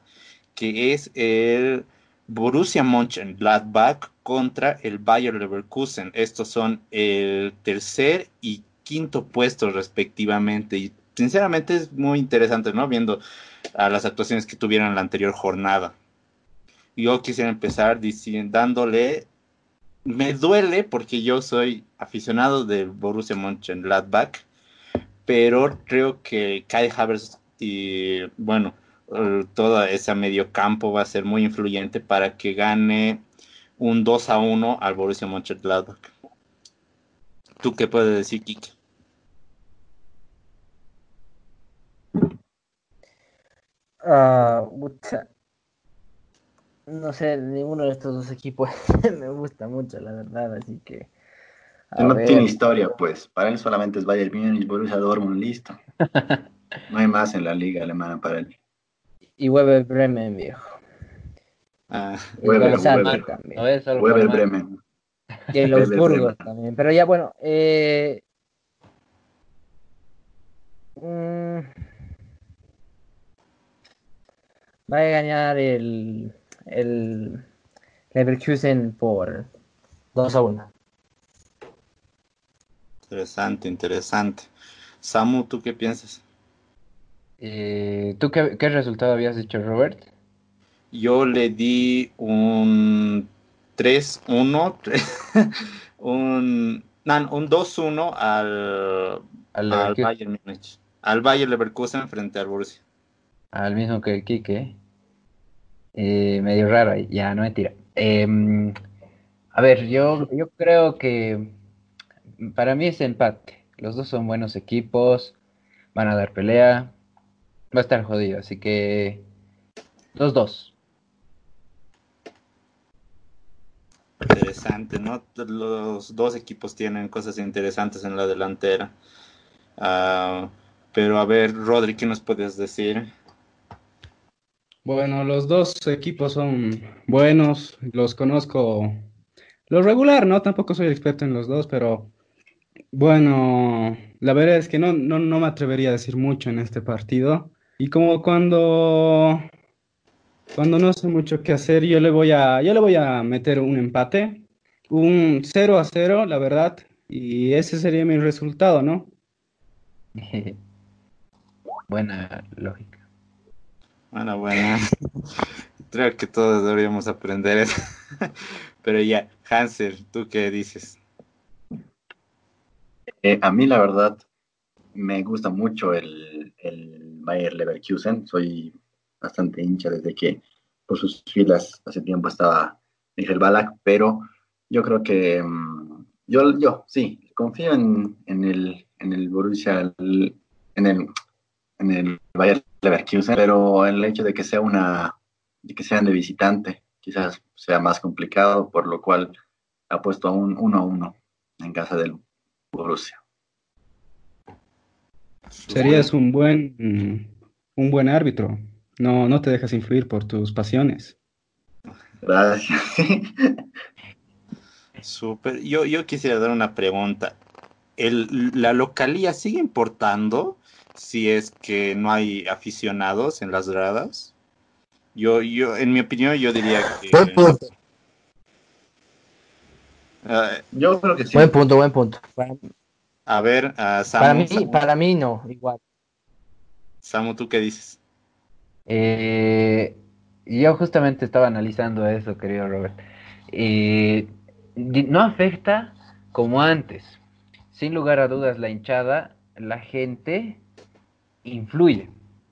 que es el Borussia Mönchengladbach contra el Bayer Leverkusen. Estos son el tercer y quinto puesto respectivamente. Y sinceramente es muy interesante, ¿no? Viendo a las actuaciones que tuvieron en la anterior jornada. Yo quisiera empezar diciendo, dándole me duele porque yo soy aficionado del Borussia Mönchengladbach, pero creo que Kai Havertz y bueno, eh, toda esa medio campo va a ser muy influyente para que gane un 2 a 1 al Borussia Mönchengladbach. ¿Tú qué puedes decir, Kike? Pucha. No sé, ninguno de estos dos equipos <laughs> me gusta mucho, la verdad, así que. no ver. tiene historia, pues. Para él solamente es Bayern Múnich, Borussia Dortmund, listo. <laughs> No hay más en la liga alemana para él. Y Weber Bremen, viejo. Ah, Weber, Weber. también. No es solo Weber. Bremen. Y el Augsburgo también. Pero ya, bueno. Eh... mm, Va a ganar el, el Leverkusen por 2 a 1. interesante, interesante. Samu, ¿tú qué piensas? Eh, ¿tú qué, qué resultado habías dicho, Robert? Yo le di un 3-1, <laughs> un, no, un 2-1 al, Al. Bayern Múnich, al Bayern Leverkusen frente al Borussia. Al mismo que el Quique. Eh, medio raro ya, no mentira. Em, a ver, yo, yo creo que para mí es empate. Los dos son buenos equipos, van a dar pelea, va a estar jodido, así que 2-2. Interesante, ¿no? Los dos equipos tienen cosas interesantes en la delantera. Ah, pero a ver, Rodri, ¿qué nos puedes decir? Bueno, los dos equipos son buenos, los conozco lo regular, ¿no? Tampoco soy experto en los dos, pero bueno, la verdad es que no, no, no me atrevería a decir mucho en este partido. Y como cuando, cuando no sé mucho qué hacer, yo le voy a, yo le voy a meter un empate, un 0 a 0, la verdad, y ese sería mi resultado, ¿no? <laughs> Buena lógica. Bueno, bueno. <laughs> Creo que todos deberíamos aprender eso. <laughs> Pero ya, Hansel, ¿tú qué dices? Eh, a mí, la verdad, me gusta mucho el, el Bayer Leverkusen. Soy bastante hincha desde que por sus filas hace tiempo estaba Miguel Balak, pero yo creo que mm, yo, yo sí, confío en, en, el, en el Borussia, en el, en el Bayer Leverkusen, pero el hecho de que sea una, de que sean de visitante, quizás sea más complicado, por lo cual ha puesto a un 1 a 1 en casa del Borussia. Serías un buen, un buen árbitro. No, no te dejas influir por tus pasiones. Gracias. <laughs> Súper. Yo, yo quisiera dar una pregunta. El, ¿La localía sigue importando si es que no hay aficionados en las gradas? Yo, yo, en mi opinión, yo diría que. Buen punto. Uh, yo creo que sí. Buen punto, buen punto. A ver, uh, Samu, para mí, Samu. para mí no, igual. Samu, ¿tú qué dices? Eh, yo justamente estaba analizando eso, querido Robert. Eh, no afecta como antes. Sin lugar a dudas, la hinchada, la gente influye,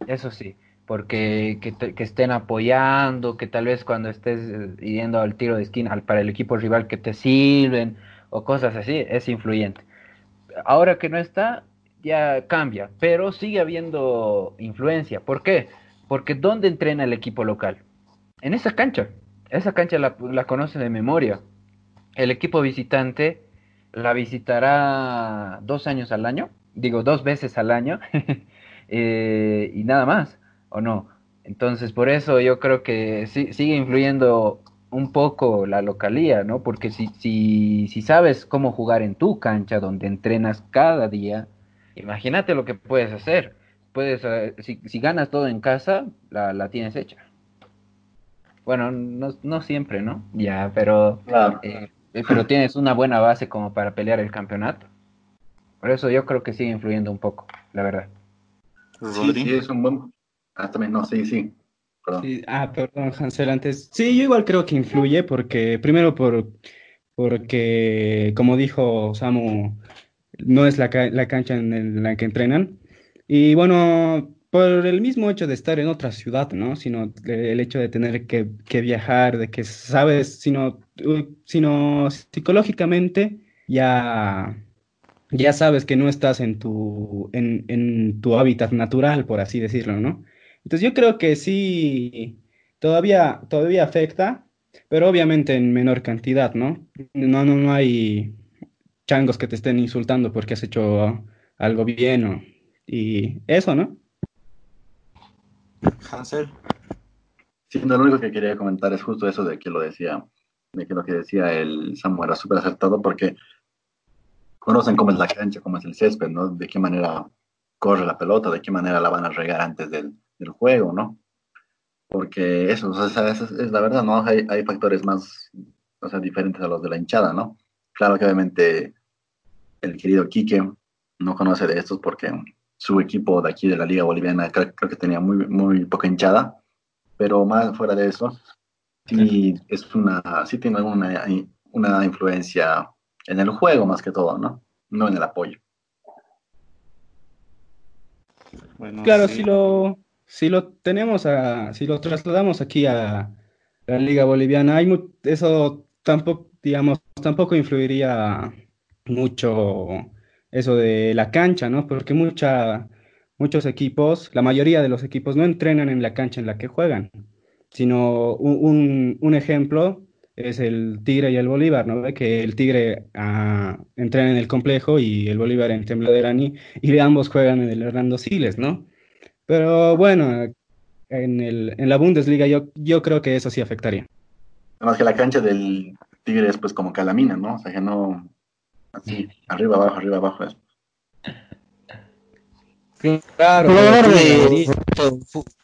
eso sí, porque que, te, que estén apoyando, que tal vez cuando estés yendo al tiro de esquina al, para el equipo rival que te sirven o cosas así, es influyente. Ahora que no está, ya cambia, pero sigue habiendo influencia. ¿Por qué? Porque ¿dónde entrena el equipo local? En esa cancha. Esa cancha la, conoce de memoria. El equipo visitante la visitará dos años al año, digo dos veces al año, <laughs> eh, y nada más, ¿o no? Entonces, por eso yo creo que sí, sigue influyendo un poco la localía, ¿no? Porque si, si, si sabes cómo jugar en tu cancha, donde entrenas cada día, imagínate lo que puedes hacer. Puedes, uh, si, si, ganas todo en casa, la, la tienes hecha. Bueno, no, no, siempre, ¿no? Ya, pero, claro. eh, pero tienes una buena base como para pelear el campeonato. Por eso yo creo que sigue influyendo un poco, la verdad. Sí, sí, es un buen... Ah, también, no, sí, sí. Ah, perdón, Hansel, antes. Sí, yo igual creo que influye porque, primero por, porque, como dijo Samu, no es la, la cancha en la que entrenan. Y bueno, por el mismo hecho de estar en otra ciudad, ¿no? Sino el hecho de tener que, que viajar, de que sabes, sino, sino psicológicamente ya, ya sabes que no estás en tu, en, en tu hábitat natural, por así decirlo, ¿no? Entonces yo creo que sí, todavía, todavía afecta, pero obviamente en menor cantidad, ¿no? No, no, no hay changos que te estén insultando porque has hecho algo bien o, y eso, ¿no? Hansel. Sí, lo único que quería comentar es justo eso de que lo decía, de que lo que decía el Samu era súper acertado porque conocen cómo es la cancha, cómo es el césped, ¿no? De qué manera corre la pelota, de qué manera la van a regar antes del, del juego, ¿no? Porque eso, o sea, es, es, la verdad, ¿no? Hay, hay factores más, o sea, diferentes a los de la hinchada, ¿no? Claro que obviamente el querido Quique no conoce de estos porque su equipo de aquí de la Liga Boliviana creo, creo, que tenía muy, muy poca hinchada, pero más fuera de eso, sí, es una, sí tiene una, una influencia en el juego más que todo, ¿no? No en el apoyo. Bueno, claro, sí. si lo si lo tenemos a, si lo trasladamos aquí a la Liga Boliviana, hay eso tampoco, digamos, tampoco influiría mucho eso de la cancha, ¿no? Porque mucha, muchos equipos, la mayoría de los equipos no entrenan en la cancha en la que juegan, sino un, un, ejemplo es el Tigre y el Bolívar, ¿no? Que el Tigre uh, entrena en el complejo y el Bolívar en Tembladerani y ambos juegan en el Hernando Siles, ¿no? Pero bueno, en, el, en la Bundesliga yo, yo creo que eso sí afectaría. Además que la cancha del Tigre es pues como calamina, ¿no? O sea que no, así, arriba, abajo, arriba, abajo. Es. Claro. Pero, de,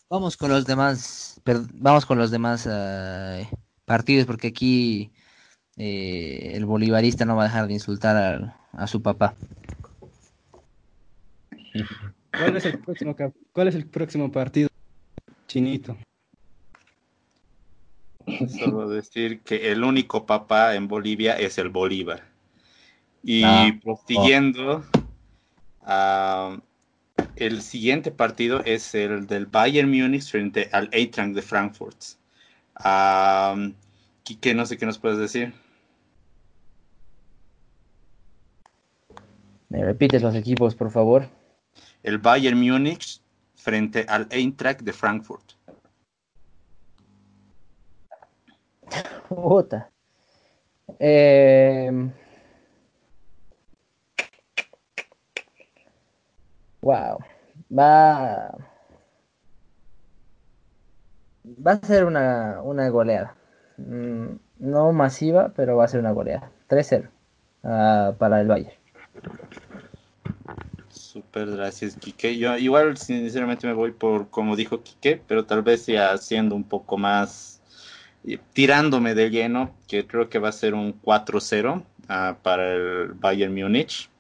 vamos con los demás, vamos con los demás uh, partidos porque aquí eh, el bolivarista no va a dejar de insultar a, a su papá. <laughs> ¿Cuál es, el próximo, ¿Cuál es el próximo partido, Chinito? Solo decir que el único papá en Bolivia es el Bolívar. Y Ah, prosiguiendo, Ah, el siguiente partido es el del Bayern Múnich frente al Eintracht de Frankfurt. Quique, no sé qué nos puedes decir. ¿Me repites los equipos, por favor? El Bayern Múnich frente al Eintracht de Frankfurt. Puta. Eh... Wow. Va. Va a ser una, una goleada. Mm, no masiva, pero va a ser una goleada. 3-0 ah, para el Bayern. Super, gracias, Quique. Yo igual, sinceramente, me voy por como dijo Quique, pero tal vez ya siendo un poco más eh, tirándome de lleno, que creo que va a ser un 4-0 ah, para el Bayern Múnich.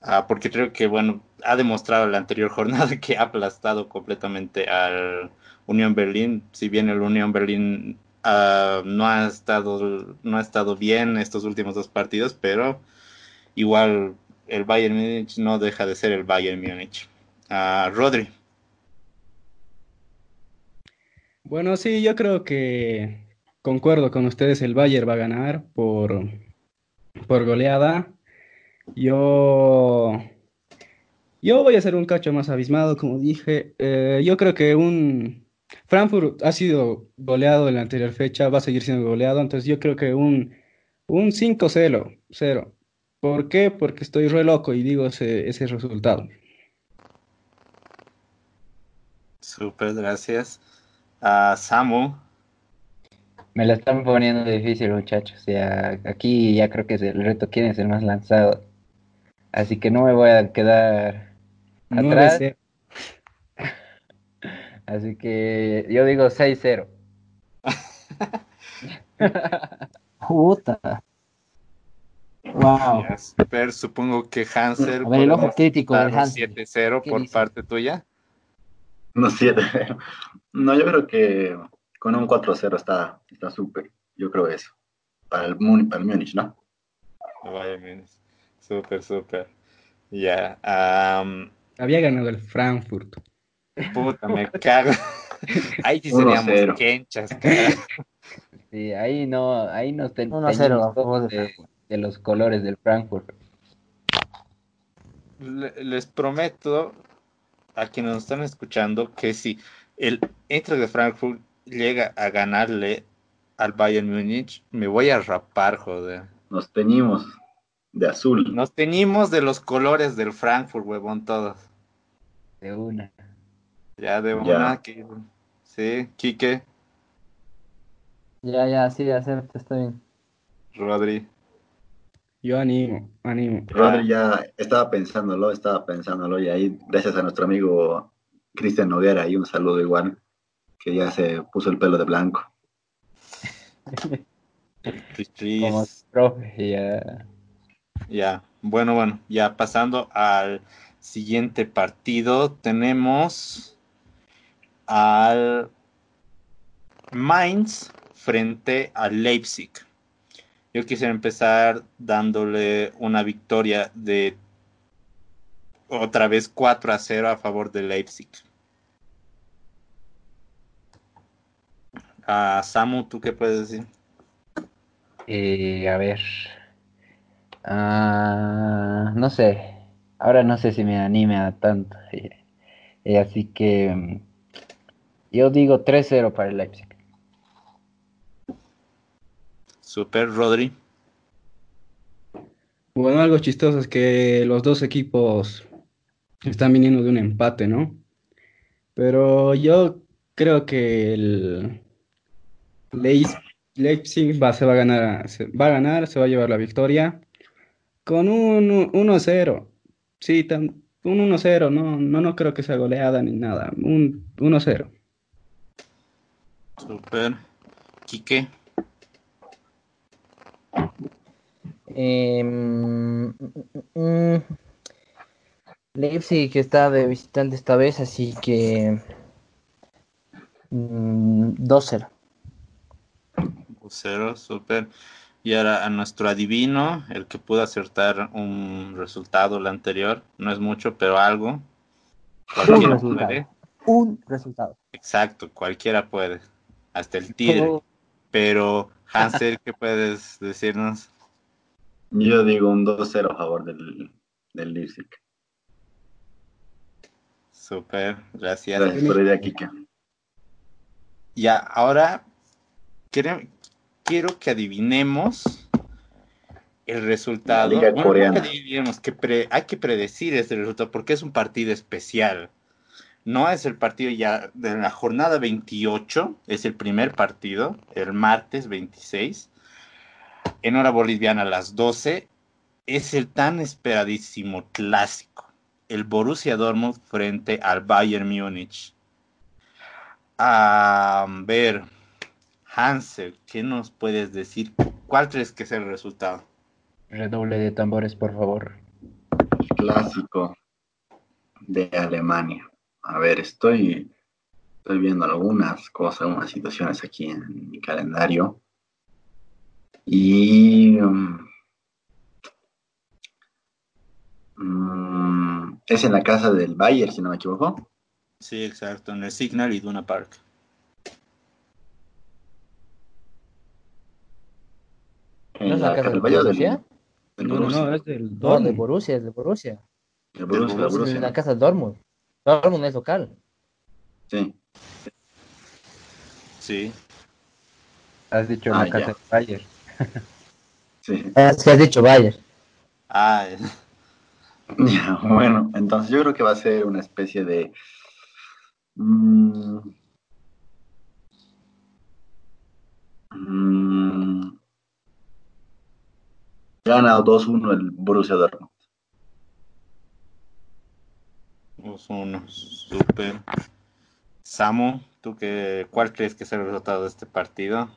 Ah, porque creo que, bueno, ha demostrado la anterior <laughs> jornada que ha aplastado completamente al Unión Berlín. Si bien el Unión Berlín ah, no, ha estado, no ha estado bien estos últimos dos partidos, pero igual el Bayern Múnich no deja de ser el Bayern Múnich. Uh, Rodri. Bueno, sí, yo creo que concuerdo con ustedes, el Bayern va a ganar por, por goleada. Yo, yo voy a ser un cacho más abismado, como dije. Eh, yo creo que un Frankfurt ha sido goleado en la anterior fecha, va a seguir siendo goleado, entonces yo creo que un, un 5-0, 0. ¿Por qué? Porque estoy re loco y digo ese, ese resultado. Súper, gracias. a Samu. Me la están poniendo difícil, muchachos. Ya, aquí ya creo que el reto quién es el más lanzado. Así que no me voy a quedar atrás. <laughs> Así que yo digo 6-0. <laughs> <laughs> Puta. Wow. Pero supongo que Hansel. A ver, el ojo crítico del Hansel. 7-0 por parte tuya. No, 7 No, yo creo que con un 4-0 está súper. yo creo eso. Para el, para el Múnich, ¿no? Vaya Múnich. Súper, súper. Ya. Había ganado el Frankfurt. Puta, me cago. <laughs> Ahí sí seríamos quenchas, Sí, ahí no, ahí nos tenemos de, de, los colores del Frankfurt. les prometo a quienes nos están escuchando que si el Eintracht de Frankfurt llega a ganarle al Bayern Múnich, me voy a rapar, joder. Nos teñimos de azul. Nos teñimos de los colores del Frankfurt, huevón, todos. De una. Ya, de una. Sí, Quique. Ya, ya, sí, acepto, está bien. Rodri. Yo animo, animo. Rodri ya estaba pensándolo, estaba pensándolo y ahí, gracias a nuestro amigo Cristian Noguera, y un saludo igual, que ya se puso el pelo de blanco. <laughs> Como profe, ya. Ya, bueno, bueno, ya pasando al siguiente partido, tenemos al Mainz frente al Leipzig. Yo quisiera empezar dándole una victoria de otra vez 4 a 0 a favor de Leipzig. A Samu, ¿tú qué puedes decir? Eh, a ver, Ah, no sé. Ahora no sé si me anime a tanto. Eh, así que mm, yo digo 3-0 para el Leipzig. Super, Rodri. Bueno, algo chistoso es que los dos equipos están viniendo de un empate, ¿no? Pero yo creo que el Leipzig va, se va a ganar, va a ganar, se va a llevar la victoria. Con un 1-0. Sí, un 1-0. No, no, no creo que sea goleada ni nada. Un 1-0. Super. Quique. Eh, Leipzig está de visitante esta vez, así que 2-0. 2-0, super. Y ahora a nuestro adivino, el que pudo acertar un resultado el anterior, no es mucho, pero algo. Un resultado. Un resultado. Exacto, cualquiera puede. Hasta el tigre. Pero, Hansel, ¿qué <laughs> puedes decirnos? Yo digo un 2-0 a favor del, del Leipzig. Súper, gracias. Gracias por idea, Kike. Ya, ahora quiero, quiero que adivinemos el resultado. La Liga Bueno, no coreana. que adivinemos, que pre- hay que predecir este resultado porque es un partido especial. No es el partido ya de la jornada 28, es el primer partido, el martes 26, en hora boliviana a las 12. Es el tan esperadísimo clásico, el Borussia Dortmund frente al Bayern Múnich. A ver, Hansel, ¿qué nos puedes decir? ¿Cuál crees que es el resultado? Redoble de tambores, por favor. El clásico de Alemania. A ver, estoy, estoy viendo algunas cosas, algunas situaciones aquí en mi calendario. Y um, mm, es en la casa del Bayern, si no me equivoco. Sí, exacto, en el Signal y Duna Park. En ¿No es la casa del Borussia? del No, no, Borussia. no, es del No, de Dortmund. Borussia, es de Borussia. En la casa del Dortmund. Dortmund es local. Sí. Sí, Has dicho Ah, la casa de Bayern. Sí. Es que has dicho Bayern. ah, Ya, bueno, entonces yo creo que va a ser una especie de... mm, mm, gana 2-1 el Borussia Dortmund. Dos uno, súper. Samu, ¿tú qué, cuál crees que es el resultado de este partido?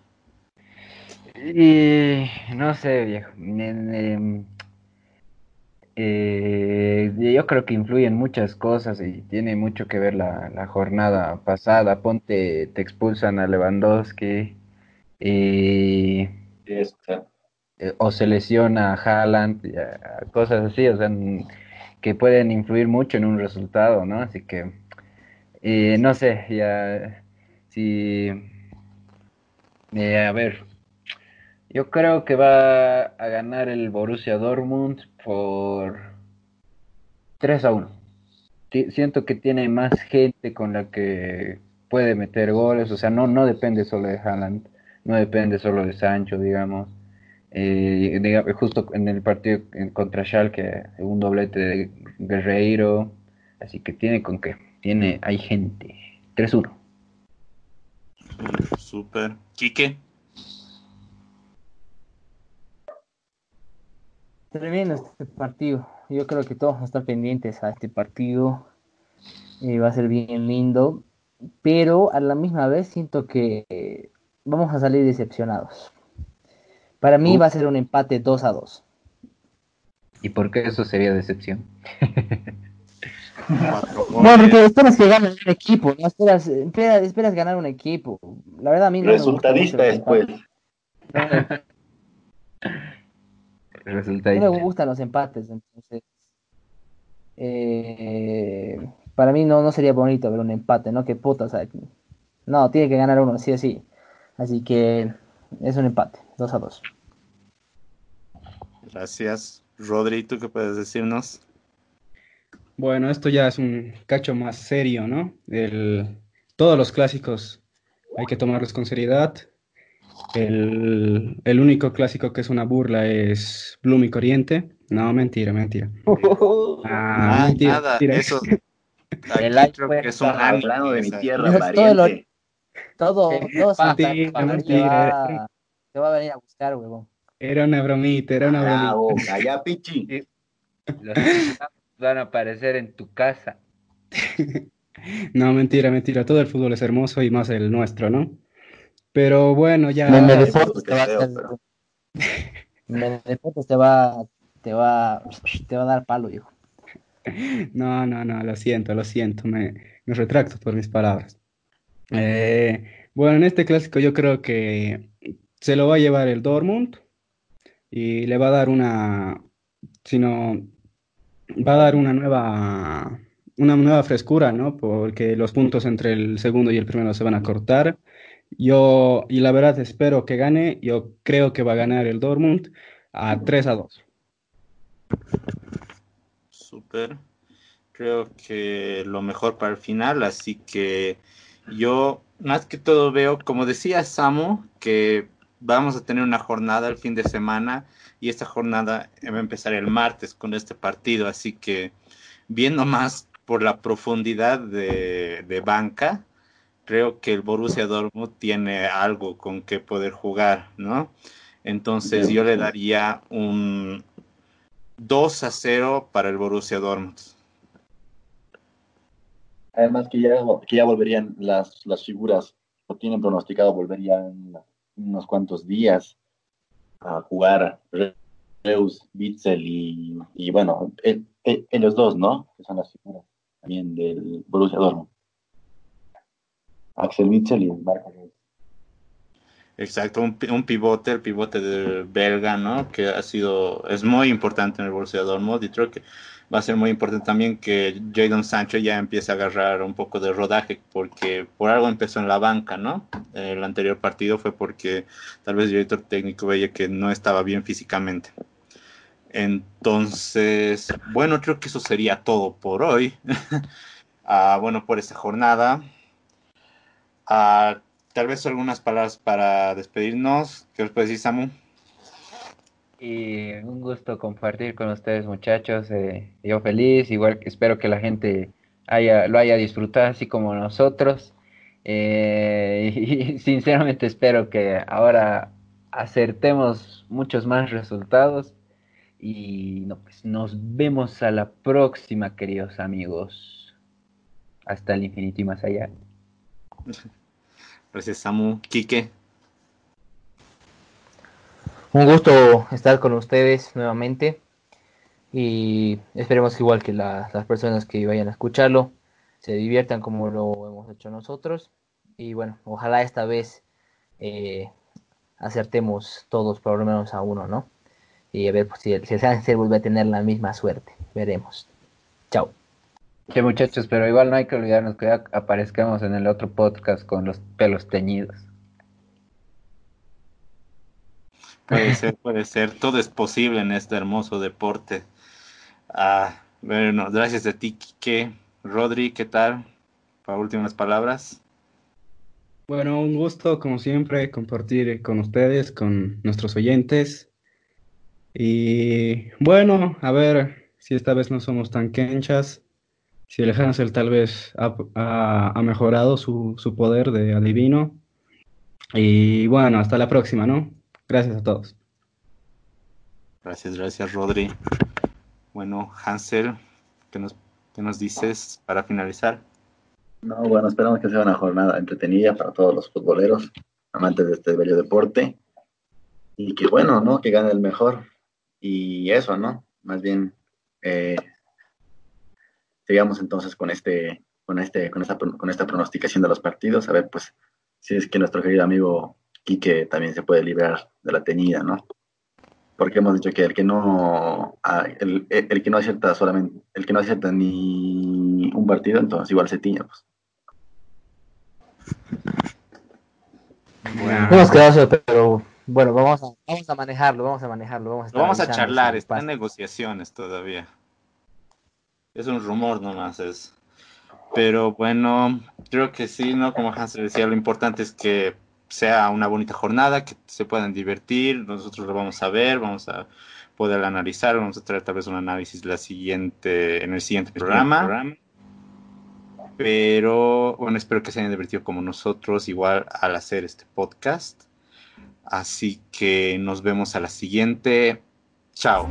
Y no sé, viejo. eh, yo creo que influyen muchas cosas y tiene mucho que ver la, la jornada pasada. Ponte, te expulsan a Lewandowski y, eh, o se lesiona a Haaland, cosas así, o sea, que pueden influir mucho en un resultado, ¿no? Así que, eh, no sé, ya, si, eh, a ver. Yo creo que va a ganar el Borussia Dortmund por 3 a 1. Ti- Siento que tiene más gente con la que puede meter goles, o sea, no, no depende solo de Haaland, no depende solo de Sancho, digamos. Eh, justo en el partido en- contra Schalke, un doblete de Guerreiro, así que tiene con qué, tiene, hay gente. 3-1. Súper. Quique, Tremendo este partido. Yo creo que todos vamos a estar pendientes a este partido. Eh, va a ser bien lindo. Pero a la misma vez siento que eh, vamos a salir decepcionados. Para mí va a ser un empate 2 a 2. ¿Y por qué eso sería decepción? goles. porque esperas que gane un equipo, ¿no? Esperas, espera- esperas ganar un equipo. La verdad a mí no me gusta Resultadista después. empates. <laughs> Resulta No me gustan los empates, entonces. eh, para mí no, no sería bonito ver un empate, ¿no? Que puta, o sea, no, tiene que ganar uno, sí o sí. Así que es un empate, 2 a 2. Gracias. Rodri, ¿tú qué puedes decirnos? Bueno, esto ya es un cacho más serio, ¿no? El, todos los clásicos hay que tomarlos con seriedad. El, el único clásico que es una burla es Bloom y Corriente. No, mentira, mentira. <laughs> Ah, Ah, mentira, nada, mentira. eso. <laughs> Aquí El creo que es un hablando de mi tierra, pariente. Todo, todo Santa Mentira, Fe te va, te va a venir a buscar, huevón. Era una bromita, era una Ah, bromita. boca, ya, pichi. <laughs> Los van a aparecer en tu casa. <laughs> No, mentira, mentira. Todo el fútbol es hermoso y más el nuestro, ¿no? Pero bueno, ya. De fotos porque te va a pero- te va, te va, te va a dar palo, hijo. No, no, no, lo siento, lo siento, me, me retracto por mis palabras. Eh, bueno, en este clásico yo creo que se lo va a llevar el Dortmund y le va a dar una, sino va a dar una nueva, una nueva frescura, ¿no? Porque los puntos entre el segundo y el primero se van a cortar. Yo, y la verdad, espero que gane. Yo creo que va a ganar el Dortmund a 3 a 2. Súper. Creo que lo mejor para el final, así que yo más que todo veo, como decía Samu, que vamos a tener una jornada el fin de semana y esta jornada va a empezar el martes con este partido, así que viendo más por la profundidad de, banca, creo que el Borussia Dortmund tiene algo con que poder jugar, ¿no? Entonces yo le daría un 2 a 0 para el Borussia Dortmund. Además que ya, que ya volverían las, las figuras, o tienen pronosticado, volverían unos cuantos días a jugar Reus, Bitzel y, bueno, ellos dos, ¿no? Que son las figuras también del Borussia Dortmund. Axel Bitzel y Marco Exacto, un, pivote, el pivote de belga, ¿no? Que ha sido, es muy importante en el Borussia Dortmund y creo que va a ser muy importante también que Jadon Sancho ya empiece a agarrar un poco de rodaje, porque por algo empezó en la banca, ¿no? El anterior partido fue porque tal vez el director técnico veía que no estaba bien físicamente. Entonces, bueno, creo que eso sería todo por hoy. <laughs> Ah, bueno, por esta jornada. Ah, tal vez algunas palabras para despedirnos. ¿Qué os puede decir, Samu? Y un gusto compartir con ustedes, muchachos. Eh, yo feliz, igual que espero que la gente haya, lo haya disfrutado así como nosotros. Eh, <laughs> y sinceramente espero que ahora acertemos muchos más resultados. Y no, pues nos vemos a la próxima, queridos amigos. Hasta el infinito y más allá. <laughs> Gracias, Samu. Quique. Un gusto estar con ustedes nuevamente y esperemos que igual que las personas que vayan a escucharlo se diviertan como lo hemos hecho nosotros y bueno, ojalá esta vez eh, acertemos todos por lo menos a uno, ¿no? Y a ver pues, si, el, si el vuelve a tener la misma suerte, veremos. Chao. Sí, muchachos, pero igual no hay que olvidarnos que aparezcamos en el otro podcast con los pelos teñidos. Puede <laughs> ser, puede ser. Todo es posible en este hermoso deporte. Ah, bueno, gracias a ti, Kike. Rodri, ¿qué tal? Para últimas palabras. Bueno, un gusto, como siempre, compartir con ustedes, con nuestros oyentes. Y bueno, a ver si esta vez no somos tan quenchas. Si el Hansel tal vez ha, ha mejorado su, su poder de adivino. Y bueno, hasta la próxima, ¿no? Gracias a todos. Gracias, gracias Rodri. Bueno, Hansel, ¿qué nos, qué nos dices para finalizar? No, bueno, esperamos que sea una jornada entretenida para todos los futboleros, amantes de este bello deporte. Y que bueno, ¿no? Que gane el mejor. Y eso, ¿no? Más bien, eh, sigamos entonces con este, con este, con esta, con esta pronosticación de los partidos. A ver, pues, si es que nuestro querido amigo y que también se puede librar de la teñida, ¿no? Porque hemos dicho que el que no ah, el, el, que no acierta solamente, el que no acierta ni un partido, entonces igual se tiña, pues. Bueno. Hemos quedado, pero bueno, vamos a, vamos a manejarlo, vamos a manejarlo. Vamos a, vamos a charlar, está en negociaciones todavía. Es un rumor nomás, es. Pero bueno, creo que sí, ¿no? Como Hans decía, lo importante es que sea una bonita jornada, que se puedan divertir, nosotros lo vamos a ver, vamos a poder analizar, vamos a traer tal vez un análisis la siguiente, en el siguiente programa. Pero bueno, espero que se hayan divertido como nosotros, igual al hacer este podcast. Así que nos vemos a la siguiente. Chao.